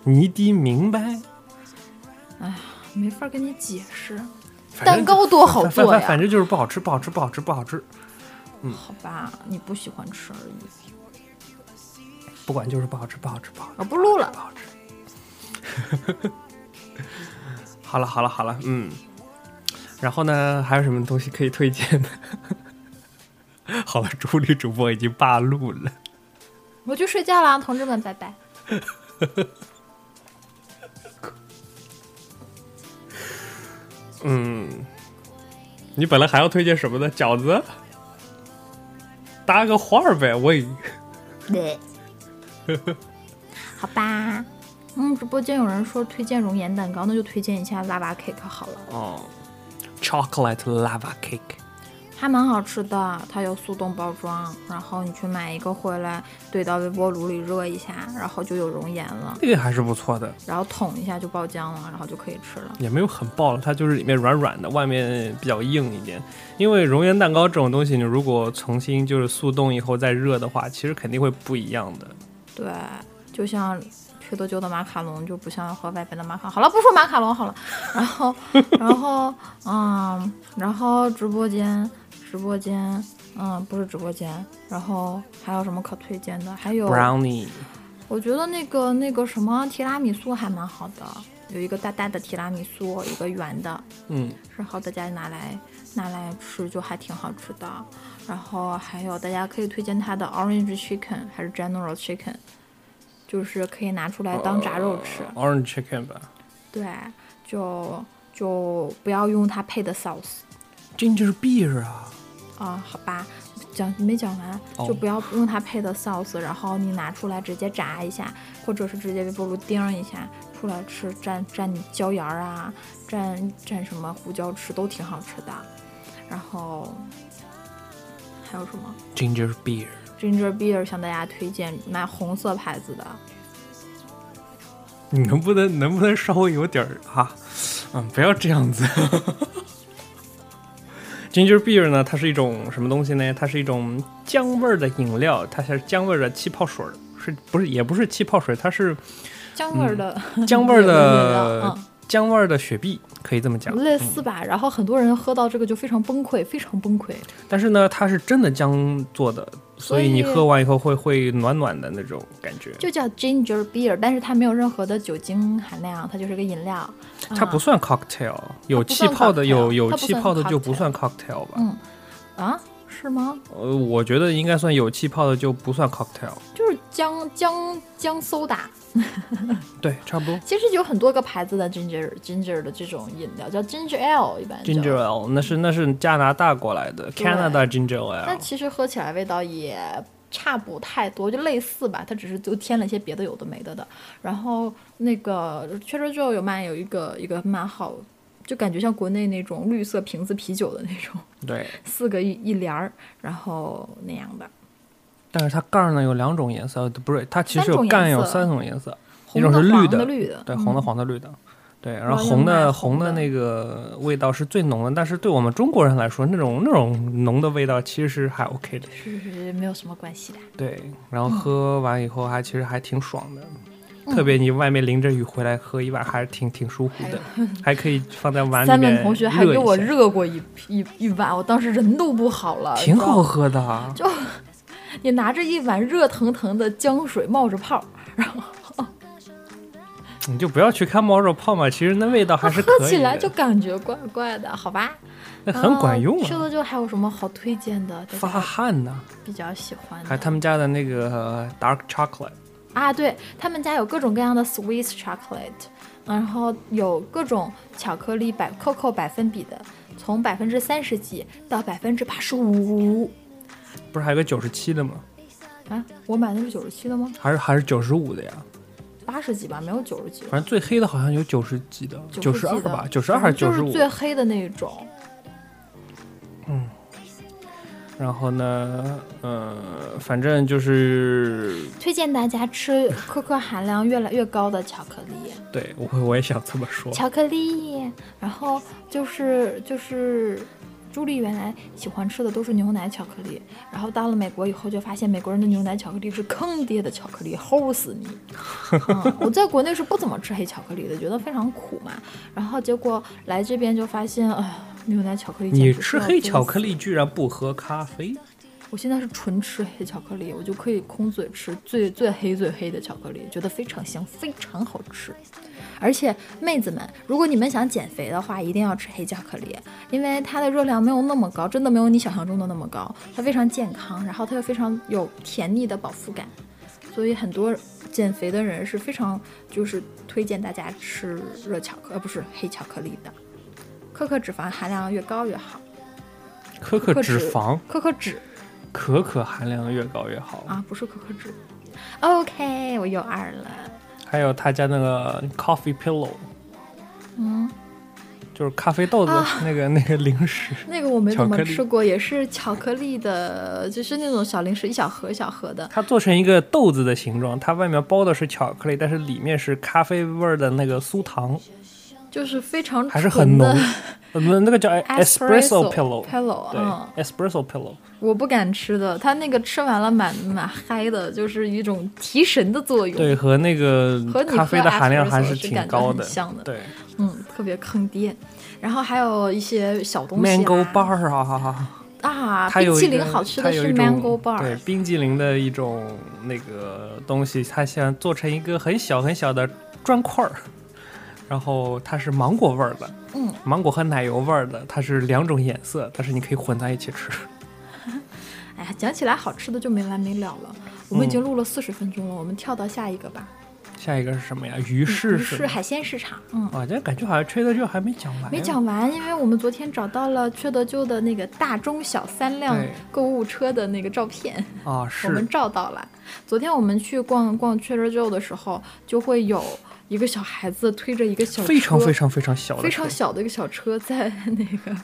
你得明白。没法跟你解释。蛋糕多好做呀反反正就是不好吃，不好吃，不好吃，不好吃。嗯好吧，你不喜欢吃而已。不管就是不好吃，不好吃，不好吃，我不录了不。好吃。(laughs) 好了，好了，好了，嗯。然后呢，还有什么东西可以推荐的？(laughs) 好了，助理主播已经罢录了。我去睡觉啦，同志们，拜拜。(laughs) 嗯，你本来还要推荐什么呢？饺子？搭个话儿呗，喂。对，(laughs) 好吧。嗯，直播间有人说推荐熔岩蛋糕，那就推荐一下 lava cake 好了，哦，chocolate lava cake。还蛮好吃的。它有速冻包装，然后你去买一个回来，怼到微波炉里热一下，然后就有熔岩了，这个还是不错的，然后捅一下就爆浆了，然后就可以吃了。也没有很爆了，它就是里面软软的，外面比较硬一点。因为熔岩蛋糕这种东西，你如果重新就是速冻以后再热的话，其实肯定会不一样的。对，就像缺多久的马卡龙就不像和外边的马卡。好了，不说马卡龙好了。然后，(laughs) 然后，嗯，然后直播间，直播间，嗯，不是直播间。然后还有什么可推荐的？还有 brownie，我觉得那个那个什么提拉米苏还蛮好的，有一个大大的提拉米苏，一个圆的，嗯，然后大家拿来拿来吃就还挺好吃的。然后还有大家可以推荐它的 Orange Chicken 还是 General Chicken，就是可以拿出来当炸肉吃。orange chicken 吧对，就就不要用它配的 sauce，ginger beer 啊，啊，好吧。讲没讲完，哦就不要用它配的 sauce，然后你拿出来直接炸一下，或者是直接微波炉叮一下出来吃，蘸蘸椒盐儿啊，蘸蘸什么胡椒吃都挺好吃的。然后还有什么 ginger beer，ginger beer 向大家推荐买红色牌子的，你能不能能不能稍微有点儿啊？嗯，不要这样子。Ginger beer 呢，它是一种什么东西呢？它是一种姜味儿的饮料，它是姜味儿的气泡水，是不是？也不是气泡水，它是姜味儿的、姜味儿的料姜味儿的雪碧，可以这么讲。嗯，类似吧。然后很多人喝到这个就非常崩溃，非常崩溃。但是呢，它是真的姜做的，所以你喝完以后会会暖暖的那种感觉。就叫 ginger beer，但是它没有任何的酒精含量，它就是个饮料。啊它不算 cocktail，有气泡的有有气泡的就不算 cocktail 吧？嗯啊，是吗？呃，我觉得应该算有气泡的就不算 cocktail。就是姜姜姜苏打。(laughs) 对，差不多。其实有很多个牌子的 ginger ginger 的这种饮料，叫 ginger ale，一般 Ginger ale 那是那是加拿大过来的，Canada Ginger ale。其实喝起来味道也差不太多，就类似吧，它只是就添了一些别的有的没的的。然后那个 Trader Joe 有卖有一个一个蛮好，就感觉像国内那种绿色瓶子啤酒的那种，(laughs) 对，(laughs) 四个一一帘儿，然后那样的。但是它盖儿呢有两种颜色，不是，它其实有盖有三种颜色，一种是绿的、绿的，对，嗯红的、黄的、绿的。对，然后红的红的那个味道是最浓的，但是对我们中国人来说，那种那种浓的味道其实还 OK 的。是是没有什么关系的。对，然后喝完以后还其实还挺爽的，嗯特别你外面淋着雨回来喝一碗还是挺挺舒服的，还可以放在碗里面三面本同学还给我，热过一一一碗，我当时人都不好了，挺好喝的啊。(laughs) 你拿着一碗热腾腾的姜水冒着泡，然后 (laughs) 你就不要去看冒热泡嘛，其实那味道还是可以，喝起来就感觉怪怪的，好吧？那很管用啊，说的就还有什么好推荐的？发家汗呢。比较喜欢的。还有他们家的那个呃 dark chocolate，啊，对他们家有各种各样的 sweet chocolate，然后有各种巧克力百 cocoa 百分比的，从百分之三十几到百分之八十五。不是还有个九十七的吗？啊，我买的是九十七的吗？还是还是九十五的呀？八十几吧，没有九十几。反正最黑的好像有九十几的，九十二吧，九十二还是九十五就是？最黑的那一种。然后呢，呃，反正就是推荐大家吃可可含量越来越高的巧克力，对我我也想这么说。巧克力，然后就是就是。朱莉原来喜欢吃的都是牛奶巧克力，然后到了美国以后就发现美国人的牛奶巧克力是坑爹的巧克力，齁死你！(laughs) 嗯，我在国内是不怎么吃黑巧克力的，觉得非常苦嘛。然后结果来这边就发现，哎呀，牛奶巧克力你吃黑巧克力居然不喝咖啡？我现在是纯吃黑巧克力，我就可以空嘴吃最最黑最黑的巧克力，觉得非常香，非常好吃。而且妹子们，如果你们想减肥的话，一定要吃黑巧克力，因为它的热量没有那么高，真的没有你想象中的那么高，它非常健康，然后它又非常有甜腻的饱腹感，所以很多减肥的人是非常就是推荐大家吃热巧克，呃不是黑巧克力的，可可脂肪含量越高越好，可可可脂肪，可可脂。可可含量越高越好。啊，不是可可脂。OK，我又二了。还有他家那个 coffee pillow，嗯，就是咖啡豆子啊那个、那个零食，(laughs) 那个我没怎么吃过，也是巧克力的，就是那种小零食，一小盒一小盒的。它做成一个豆子的形状，它外面包的是巧克力，但是里面是咖啡味儿的那个酥糖。就是非常还是很浓纯的。呃，那那个叫 (laughs) espresso pillow pillow，对嗯，，espresso pillow，我不敢吃的，它那个吃完了蛮蛮嗨的，就是一种提神的作用。对，和那个和咖啡的含量还是挺高的像的，对嗯，特别坑爹。然后还有一些小东西、啊、，mango bar 啊，哈哈。啊，冰淇淋好吃的是 mango bar，对，冰激凌的一种那个东西，它想做成一个很小很小的砖块儿，然后它是芒果味儿的，嗯，芒果和奶油味儿的，它是两种颜色，但是你可以混在一起吃。(laughs) 哎呀，讲起来好吃的就没完没了了。我们已经录了四十分钟了，我们跳到下一个吧。下一个是什么呀？鱼市是鱼市海鲜市场，嗯。啊，这感觉好像缺的就还没讲完，没讲完，因为我们昨天找到了缺德舅的那个大中小三辆购物车的那个照片，啊，是 (laughs) 我们照到了。昨天我们去逛逛 Trader Joe 的时候，就会有一个小孩子推着一个小车，非常非常非常小的，非常小的一个小车，在 (laughs) 那个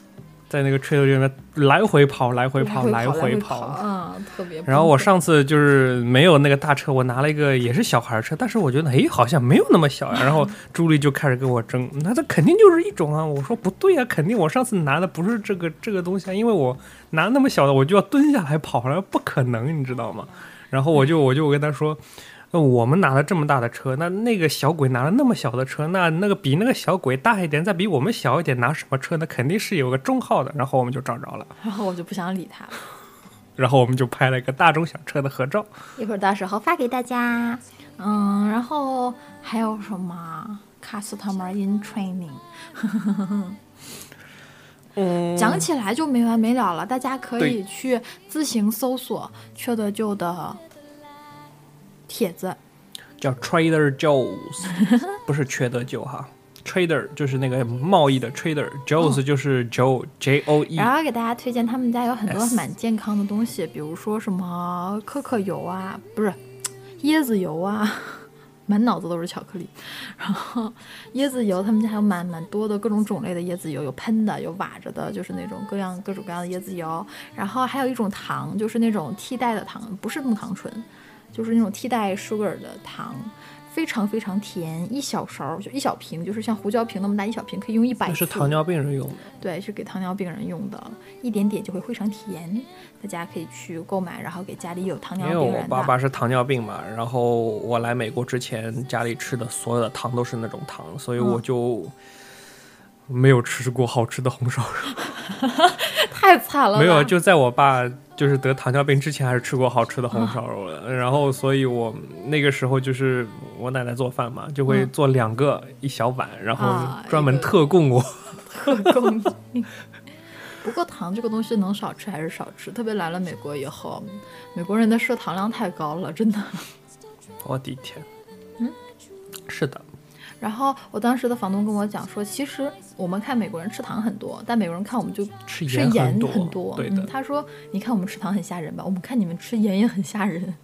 在那个吹头里面来回跑，来回跑，来来回回跑，啊、特别。然后我上次就是没有那个大车，我拿了一个也是小孩车，但是我觉得哎好像没有那么小呀。然后 (laughs) 朱莉就开始跟我争，那这肯定就是一种啊。我说不对啊、肯定我上次拿的不是这个这个东西啊，因为我拿那么小的我就要蹲下来跑了，不可能，你知道吗？然后我就我就跟他说。那我们拿了这么大的车，那那个小鬼拿了那么小的车，那那个比那个小鬼大一点，再比我们小一点，拿什么车？那肯定是有个中号的。然后我们就找着了，然后我就不想理他了。(laughs) 然后我们就拍了一个大中小车的合照。一会儿到时候发给大家。嗯，然后还有什么 customer in training？(laughs) 嗯，讲起来就没完没了了，大家可以去自行搜索缺德舅的帖子。叫 Trader Joe's，(laughs) 不是缺德舅哈，Trader 就是那个贸易的 Trader，Joe's 就是 Joe J O E，然后给大家推荐他们家有很多蛮健康的东西，比如说什么可可油啊，不是椰子油啊，(laughs) 满脑子都是巧克力。然后椰子油，他们家还有蛮蛮多的各种种类的椰子油，有喷的，有瓦着的，就是那种各样各种各样的椰子油。然后还有一种糖，就是那种替代的糖，不是木糖醇，就是那种替代 sugar 的糖。非常非常甜，一小勺就一小瓶，就是像胡椒瓶那么大一小瓶，可以用一百次。是糖尿病人用的。对，是给糖尿病人用的，一点点就会非常甜，大家可以去购买，然后给家里有糖尿病因为我。爸爸是糖尿病嘛，然后我来美国之前，家里吃的所有的糖都是那种糖，所以我就没有吃过好吃的红烧肉。(laughs) 太惨了，没有，就在我爸就是得糖尿病之前，还是吃过好吃的红烧肉的。然后，所以我那个时候就是我奶奶做饭嘛，就会嗯做两个一小碗，然后啊专门特供我。特供应。(laughs) 不过糖这个东西能少吃还是少吃，特别来了美国以后，美国人的摄糖量太高了，真的。我的天，嗯，是的，然后我当时的房东跟我讲说，其实我们看美国人吃糖很多，但美国人看我们就吃吃盐盐很多很多。对的嗯，他说，你看我们吃糖很吓人吧，我们看你们吃盐也很吓人。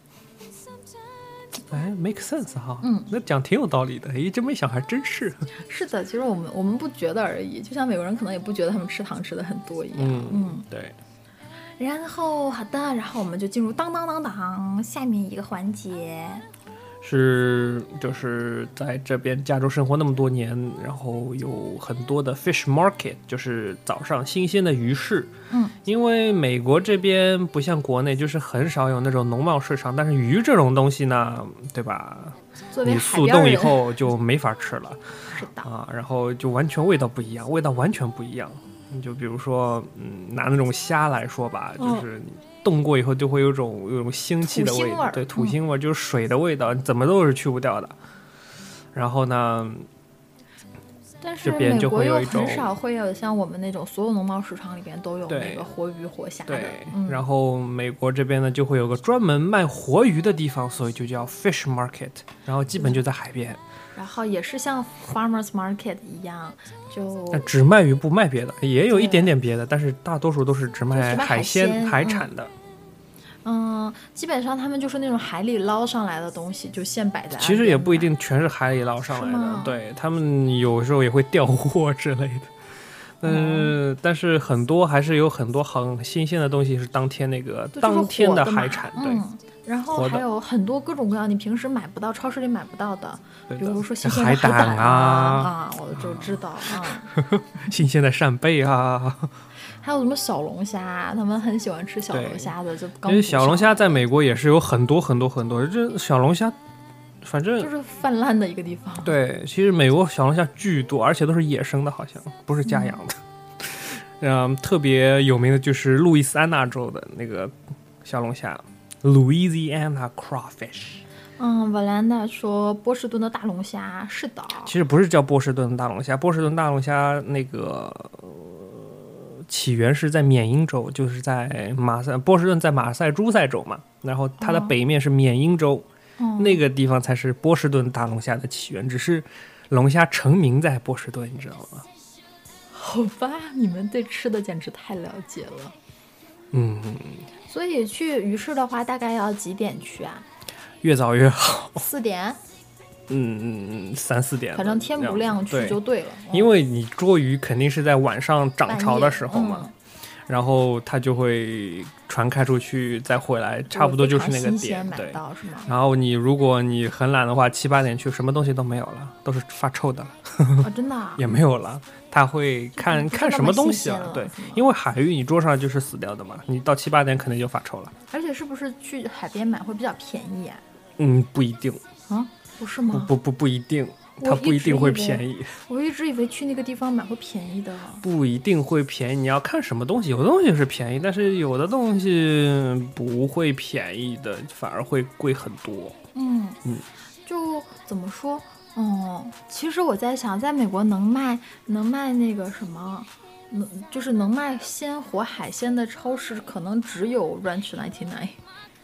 哎，make sense 哈，嗯，那讲挺有道理的。哎，这么一想还真是，是的，其实我们我们不觉得而已，就像美国人可能也不觉得他们吃糖吃的很多一样。嗯嗯，对，然后好的，然后我们就进入当当当当下面一个环节。是就是在这边加州生活那么多年，然后有很多的 fish market，就是早上新鲜的鱼市。嗯，因为美国这边不像国内，就是很少有那种农贸市场，但是鱼这种东西呢，对吧？你速冻以后就没法吃了 (laughs) 是的，啊，然后就完全味道不一样，味道完全不一样。你就比如说，嗯，拿那种虾来说吧，嗯。就是你冻过以后就会有种有种腥气的味道，对，土嗯腥味儿就是水的味道，你怎么都是去不掉的。然后呢，但是这边美国又就会有一种很少会有像我们那种所有农贸市场里边都有那个活鱼活虾的对，，嗯，然后美国这边呢就会有个专门卖活鱼的地方，所以就叫 fish market，然后基本就在海边，然后也是像 farmers market 一样，就只卖鱼不卖别的，也有一点点别的，但是大多数都是只卖海鲜、海产的。嗯，基本上他们就是那种海里捞上来的东西，就现摆在岸边卖。其实也不一定全是海里捞上来的，对他们有时候也会调货之类的。嗯，但是很多还是有很多很新鲜的东西是当天那个当天的海产，对，嗯，然后还有很多各种各样你平时买不到、超市里买不到的，比如说新鲜的海胆胆啊，啊，(laughs) 我就知道啊。(laughs) 新鲜的扇贝啊，(laughs) 还有什么小龙虾，他们很喜欢吃小龙虾的，就刚因为小龙虾在美国也是有很多很多很多，这小龙虾，反正就是泛滥的一个地方。对，其实美国小龙虾巨多，而且都是野生的，好像不是家养的。嗯，特别有名的就是路易斯安那州的那个小龙虾，Louisiana crawfish。嗯，瓦兰达说波士顿的大龙虾是的，其实不是叫波士顿大龙虾，波士顿大龙虾那个、呃起源是在缅因州，就是在马赛波士顿在马赛诸塞州嘛，然后它的哦北面是缅因州，嗯，那个地方才是波士顿大龙虾的起源，只是龙虾成名在波士顿，你知道吗？好吧，你们对吃的简直太了解了。嗯，所以去鱼市的话，大概要几点去啊？越早越好。四点，嗯嗯嗯，三四点，反正天不亮去就对了。因为你捉鱼肯定是在晚上涨潮的时候嘛，然后它就会船开出去再回来，差不多就是那个点，对。然后你如果你很懒的话，七八点去，什么东西都没有了，都是发臭的真的啊 (laughs) 也没有了。他会看看什么东西啊对，因为海域你桌上来就是死掉的嘛，你到七八点肯定就发臭了。而且是不是去海边买会比较便宜啊？嗯，不一定，啊，不是吗？不不不不一定，我它不一一定会便宜。我一直以为去那个地方买会便宜的。不一定会便宜，你要看什么东西。有的东西是便宜，但是有的东西不会便宜的，反而会贵很多。嗯嗯，就怎么说？嗯，其实我在想，在美国能卖能卖那个什么，能就是能卖鲜活海鲜的超市，可能只有 Ranch Ninety Nine，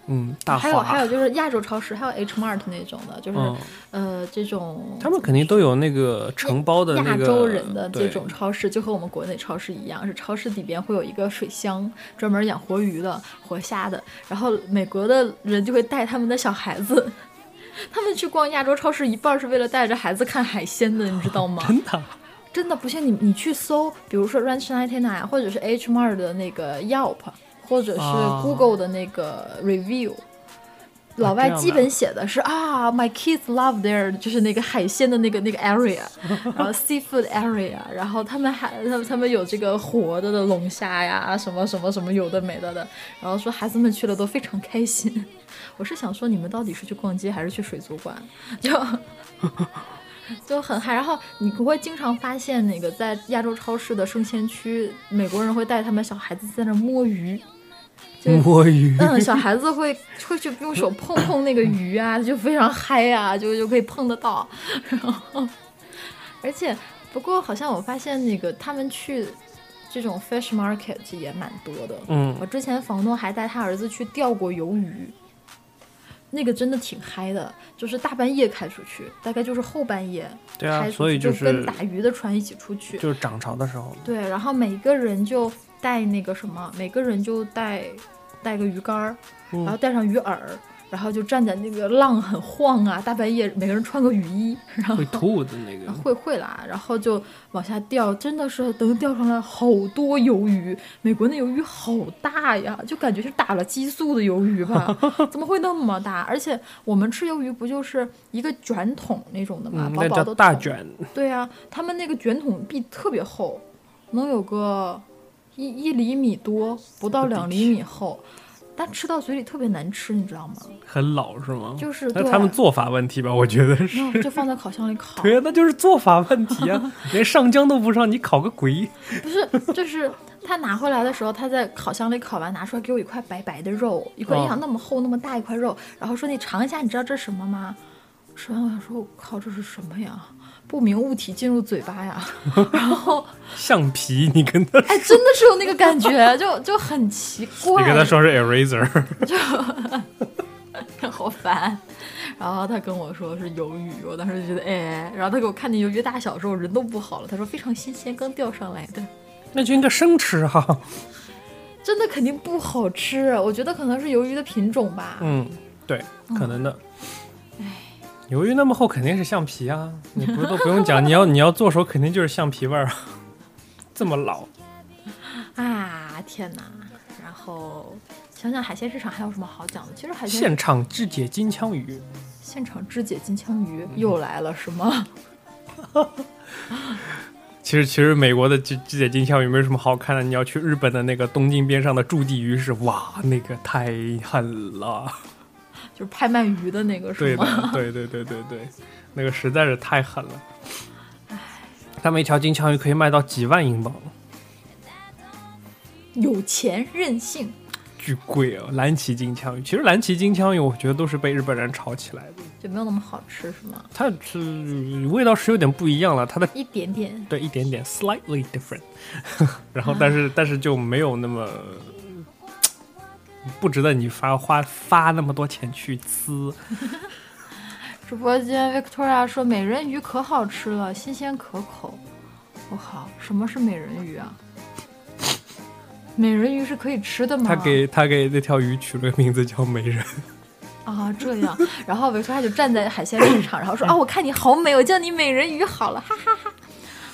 嗯，大还有还，有就是亚洲超市，还有 H Mart 那种的，就是、嗯，呃这种他们肯定都有那个承包的那个亚洲人的这种超市，就和我们国内超市一样，是超市里边会有一个水箱，专门养活鱼的、活虾的。然后美国的人就会带他们的小孩子，(laughs) 他们去逛亚洲超市，一半是为了带着孩子看海鲜的，你知道吗？(laughs) 真的。真的不信你，你去搜，比如说 Ranch Ninety Nine，或者是 H Mart 的那个 Yelp，或者是啊 Google 的那个 Review，、老外基本写的是啊，My kids love their 就是那个海鲜的那个那个 area，(laughs) 然后 seafood area，然后他们还他们他们有这个活的的龙虾呀，什么什么什么有的没的的，然后说孩子们去了都非常开心。(laughs) 我是想说，你们到底是去逛街还是去水族馆？就 (laughs) 就很嗨。然后你会经常发现，那个在亚洲超市的生鲜区，美国人会带他们小孩子在那儿摸鱼。就摸鱼，嗯，小孩子会会去用手碰碰那个鱼啊，就非常嗨啊，就就可以碰得到。然后，而且不过好像我发现那个他们去这种 fish market 也蛮多的。嗯我之前房东还带他儿子去钓过鱿鱼，那个真的挺嗨的，就是大半夜开出去，大概就是后半夜对啊开出去，所以就就是跟打鱼的船一起出去。就是涨潮的时候，对，然后每个人就带那个什么，每个人就带带个鱼竿儿，嗯然后带上鱼饵，然后就站在那个浪很晃啊，大半夜每个人穿个雨衣，(laughs) 然后会吐的那个。(laughs) 会会啦，然后就往下钓，真的是能钓上来好多鱿鱼。美国那鱿鱼好大呀，就感觉是打了激素的鱿鱼吧？(laughs) 怎么会那么大？而且我们吃鱿鱼不就是一个卷筒那种的嘛，嗯，薄薄的大卷，对啊，他们那个卷筒壁特别厚，能有个一一厘米多，不到两厘米厚，但吃到嘴里特别难吃，你知道吗？很老是吗？就是那他们做法问题吧，我觉得是。就放在烤箱里烤。(laughs) 对啊，那就是做法问题啊！(laughs) 连上浆都不上，你烤个鬼！不是，就是他拿回来的时候，他在烤箱里烤完，拿出来给我一块白白的肉，一块哦你想那么厚那么大一块肉，然后说你尝一下，你知道这是什么吗？吃完我想说，我靠，这是什么呀？不明物体进入嘴巴呀，(laughs) 然后橡皮，你跟他，哎，真的是有那个感觉，就就很奇怪。你跟他说是 eraser，就 (laughs) 好烦。然后他跟我说是鱿鱼，我当时就觉得哎，然后他给我看见鱿鱼大小的时候，人都不好了。他说非常新鲜，刚钓上来的，那就应该生吃哈、真的肯定不好吃。我觉得可能是鱿鱼的品种吧。嗯，对，可能的。鱿鱼那么厚，肯定是橡皮啊！你不都不用讲，你要你要做熟，肯定就是橡皮味儿啊。(laughs) 这么老，啊，天哪！然后想想海鲜市场还有什么好讲的？其实海鲜现场肢解金枪鱼，现场肢解金枪鱼又来了，是吗？(laughs) 其实其实美国的肢肢解金枪鱼没什么好看的，你要去日本的那个东京边上的驻地鱼市，哇，那个太狠了。就是拍卖鱼的那个是吗？，对对对对对，那个实在是太狠了。他们一条金枪鱼可以卖到几万英镑，有钱任性，巨贵啊！蓝鳍金枪鱼，其实蓝鳍金枪鱼我觉得都是被日本人炒起来的，就没有那么好吃，是吗？它是味道是有点不一样了，它的一点点。对一点点 slightly different，(laughs) 然后但是但是就没有那么。不值得你发花发那么多钱去吃，直播间 Victoria 说美人鱼可好吃了，新鲜可口。我靠，什么是美人鱼啊？美人鱼是可以吃的吗？他给他给那条鱼取了个名字叫美人，啊这样，然后 Victoria 就站在海鲜市场，然后说啊，我看你好美，我叫你美人鱼好了，哈哈哈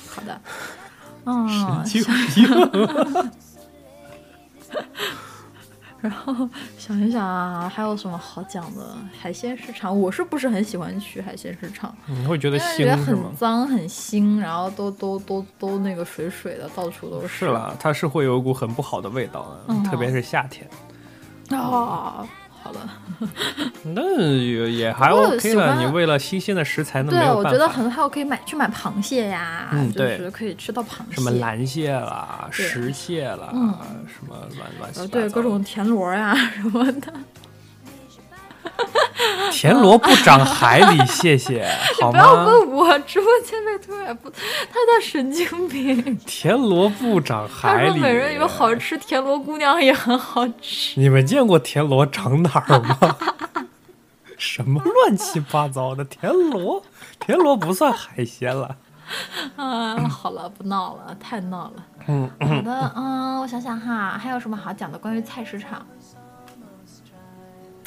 好的，嗯，就一个然后 (laughs) 想一想啊，还有什么好讲的？海鲜市场，我是不是很喜欢去海鲜市场？你会觉得因为觉得很？脏很腥，然后都都都都那个水水的，到处都是。是啦，它是会有一股很不好的味道的，嗯特别是夏天。啊，好了，那也也还 OK 了，你为了新鲜的食材，那没对。我觉得很还有可以买去买螃蟹呀，嗯对就是可以吃到螃蟹，什么蓝蟹啦、石蟹啦，嗯什么乱乱七呃，八糟。对，各种田螺呀什么的。(laughs) 田螺不长海里，谢谢 (laughs) 好不要？问我，直播间被突然不，他叫神经病。田螺不长海里。说美人鱼好吃，田螺姑娘也很好吃。你们见过田螺长哪儿吗？(laughs) 什么乱七八糟的田螺？田螺不算海鲜了。啊，好了，不闹了，太闹了。嗯，好的，嗯，我想想哈，还有什么好讲的？关于菜市场，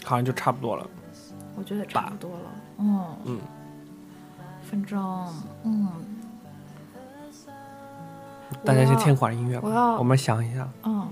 好像就差不多了。我觉得差不多了。嗯。嗯，反正嗯。大家先听会儿音乐吧我要，我们想一下。嗯，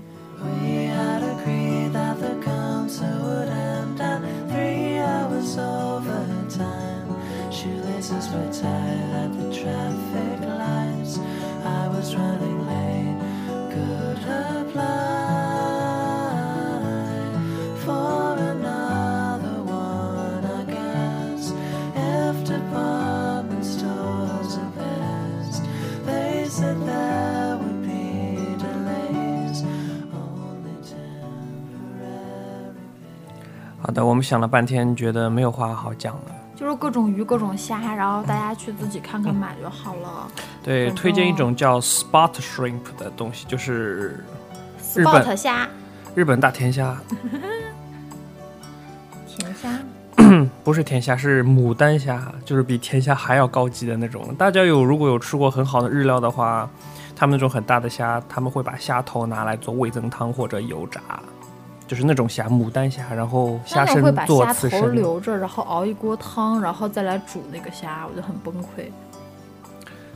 好的，我们想了半天，觉得没有话好讲了。就是各种鱼、各种虾，然后大家去自己看看买就好了。对，推荐一种叫 spot shrimp 的东西，就是日本 spot 虾、日本大甜虾，(laughs) 甜虾，(coughs) 不是甜虾，是牡丹虾，就是比甜虾还要高级的那种。大家有如果有吃过很好的日料的话，他们那种很大的虾，他们会把虾头拿来做味增汤或者油炸，就是那种虾，牡丹虾，然后虾身做，虾头留着，然后熬一锅汤，然后再来煮那个虾，我就很崩溃。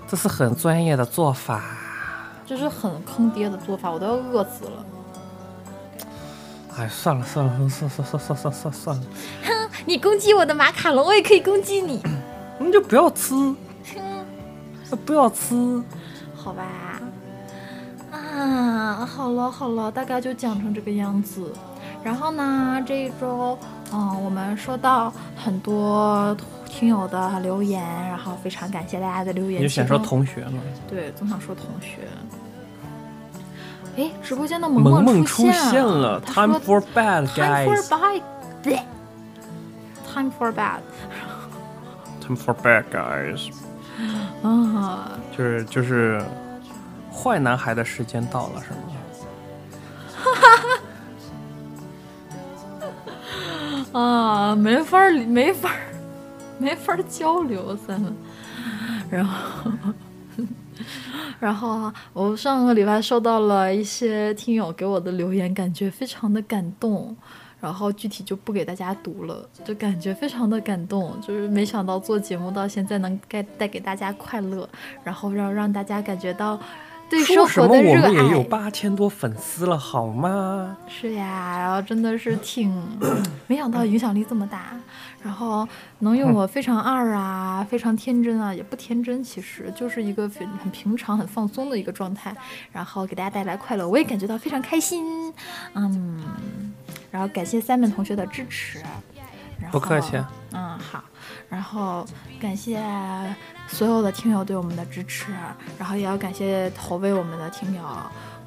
这是很专业的做法。这是很坑爹的做法，我都要饿死了。哎，算了算了，算算算算算算算了。哼，你攻击我的马卡龙，我也可以攻击你。那就不要吃。哼，不要吃。好吧。啊，好了好了，大概就讲成这个样子。然后呢，这一周，嗯，我们收到很多听友的留言，然后非常感谢大家的留言。你就想说同学吗？对，总想说同学。哎，直播间的萌萌萌出出现了，Time for bad Time for guys。bad，，Time for bad，Time for bad guys，啊，就是就是坏男孩的时间到了，是吗？(laughs) 啊，没法儿没法儿没法儿交流，咱们。然后，然后啊，我上个礼拜收到了一些听友给我的留言，感觉非常的感动。然后具体就不给大家读了，就感觉非常的感动，就是没想到做节目到现在能带带给大家快乐，然后让让大家感觉到对说生活的什么我们也有爱。八千多粉丝了，好吗？是呀，然后真的是挺，没想到影响力这么大，然后能用我非常二啊，非常天真啊，也不天真，其实就是一个非很平常、很放松的一个状态，然后给大家带来快乐，我也感觉到非常开心，嗯，然后感谢 Simon 同学的支持，然后不客气。嗯，好，然后感谢所有的听友对我们的支持，然后也要感谢投喂我们的听友，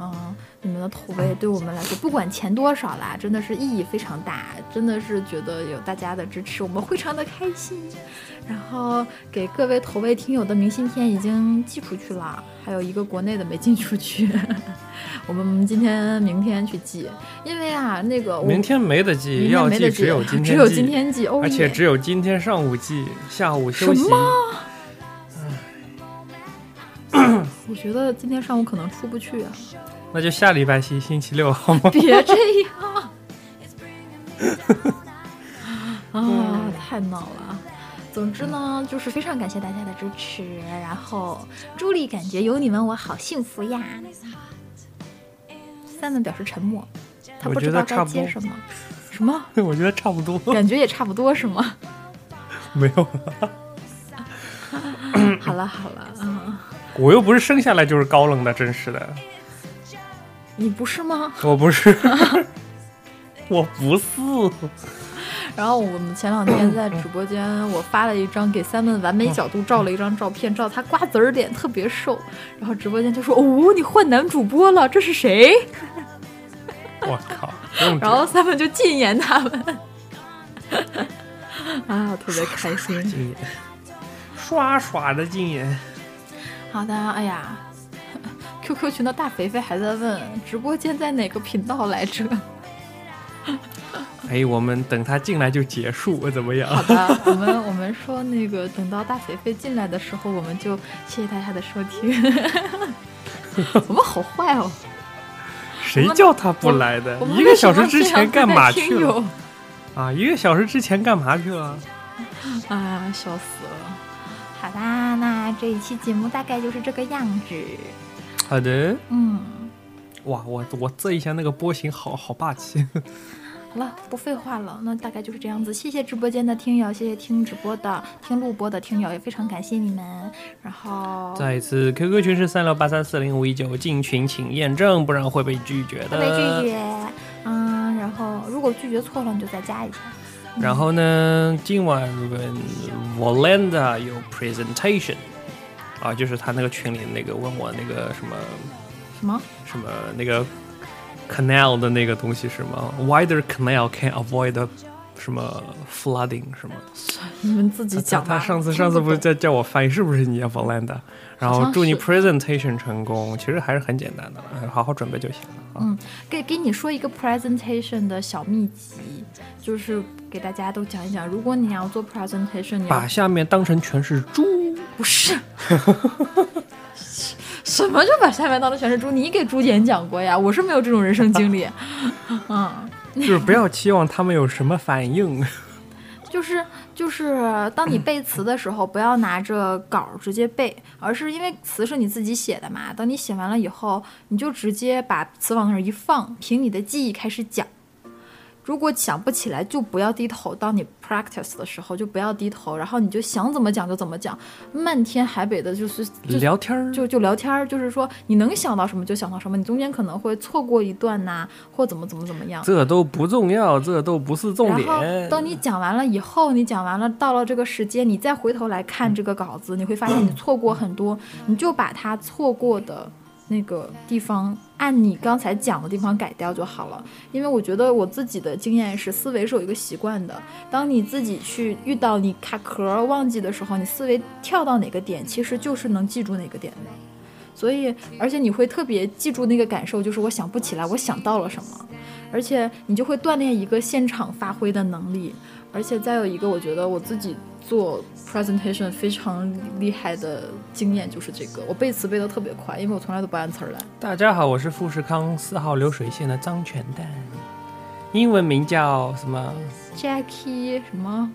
嗯，你们的投喂对我们来说，不管钱多少啦，真的是意义非常大，真的是觉得有大家的支持，我们非常的开心。然后给各位投喂听友的明信片已经寄出去了，还有一个国内的没寄出去，(laughs) 我们今天、明天去寄，因为啊，那个明天没得寄，要寄寄只有今天只有寄今天寄，哦而且只有今天上午寄，下午休息。什么？我觉得今天上午可能出不去啊，那就下礼拜星星期六好吗？别这样。(laughs) 啊，太闹了。总之呢，就是非常感谢大家的支持，然后朱莉感觉有你们我好幸福呀。三文表示沉默，他不知道该接什么。什么？(laughs) 我觉得差不多，感觉也差不多是吗？(laughs) 没有了。(laughs) 好了好了，嗯，我又不是生下来就是高冷的，真是的，你不是吗？我不是，我不是。(laughs) 然后我们前两天在直播间，我发了一张给 Simon 完美角度照了一张照片，照他瓜子儿脸特别瘦，然后直播间就说：“哦，你换男主播了，这是谁我靠！？” (laughs) 然后 Simon 就禁言他们，(laughs) 啊，特别开心。禁言，刷刷的禁言。好的，哎呀，QQ 群的大肥肥还在问直播间在哪个频道来着？哎，我们等他进来就结束，怎么样？好的，我们我们说那个等到大肥肥进来的时候，我们就谢谢大家的收听。(laughs) 我们好坏哦！谁叫他不来的一个小时之前干嘛去了？啊，一个小时之前干嘛去了？(laughs) 啊，笑死了！好啦，那这一期节目大概就是这个样子。好的，嗯，哇，我我这一下那个波形好好霸气。好了，不废话了，那大概就是这样子。谢谢直播间的听友，谢谢听直播的、听录播的听友，也非常感谢你们。然后再一次，QQ 群是三六八三四零五一九，进群请验证，不然会被拒绝的。会被拒绝。嗯，然后如果拒绝错了，你就再加一下。然后呢，今晚 Volanda 有 presentation 啊，就是他那个群里那个问我那个什么什么？什么那个 canal 的那个东西是吗？Wider canal can avoid 什么 flooding 是吗？你们自己讲吧。他上次上次不是在叫我翻译，是不是你啊 Volanda？然后祝你 presentation 成功，其实还是很简单的，哎好好准备就行了啊。嗯，给给你说一个 presentation 的小秘籍，就是给大家都讲一讲。如果你要做 presentation，你把下面当成全是猪，不是 (laughs) 什么就把下面当成全是猪？你给猪演讲过呀？我是没有这种人生经历。(laughs) 嗯，就是不要期望他们有什么反应。(laughs) 就是就是，当你背词的时候，不要拿着稿直接背，而是因为词是你自己写的嘛。等你写完了以后，你就直接把词往那儿一放，凭你的记忆开始讲。如果想不起来，就不要低头。当你 practice 的时候，就不要低头，然后你就想怎么讲就怎么讲，漫天海北的，就是就聊天儿就就聊天儿，就是说你能想到什么就想到什么，你中间可能会错过一段呐、或怎么怎么怎么样。这都不重要，这都不是重点然后点。等你讲完了以后，你讲完了，到了这个时间，你再回头来看这个稿子，你会发现你错过很多，你就把它错过的那个地方，按你刚才讲的地方改掉就好了。因为我觉得我自己的经验是，思维是有一个习惯的。当你自己去遇到你卡壳忘记的时候，你思维跳到哪个点，其实就是能记住哪个点的。所以，而且你会特别记住那个感受，就是我想不起来，我想到了什么，而且你就会锻炼一个现场发挥的能力。而且再有一个，我觉得我自己做 presentation 非常厉害的经验就是这个，我背词背得特别快，因为我从来都不按词儿来。大家好，我是富士康四号流水线的张全蛋，英文名叫什么？Jackie 什么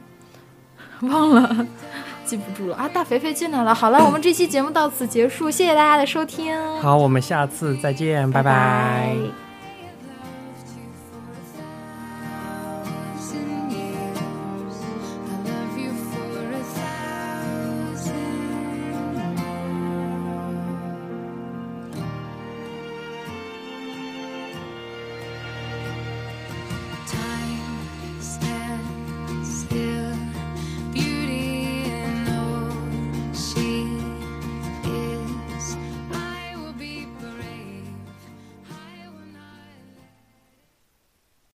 忘了，(laughs) 记不住了啊！大肥肥进来了，好了，我们这期节目到此结束，谢谢大家的收听，好，我们下次再见，拜拜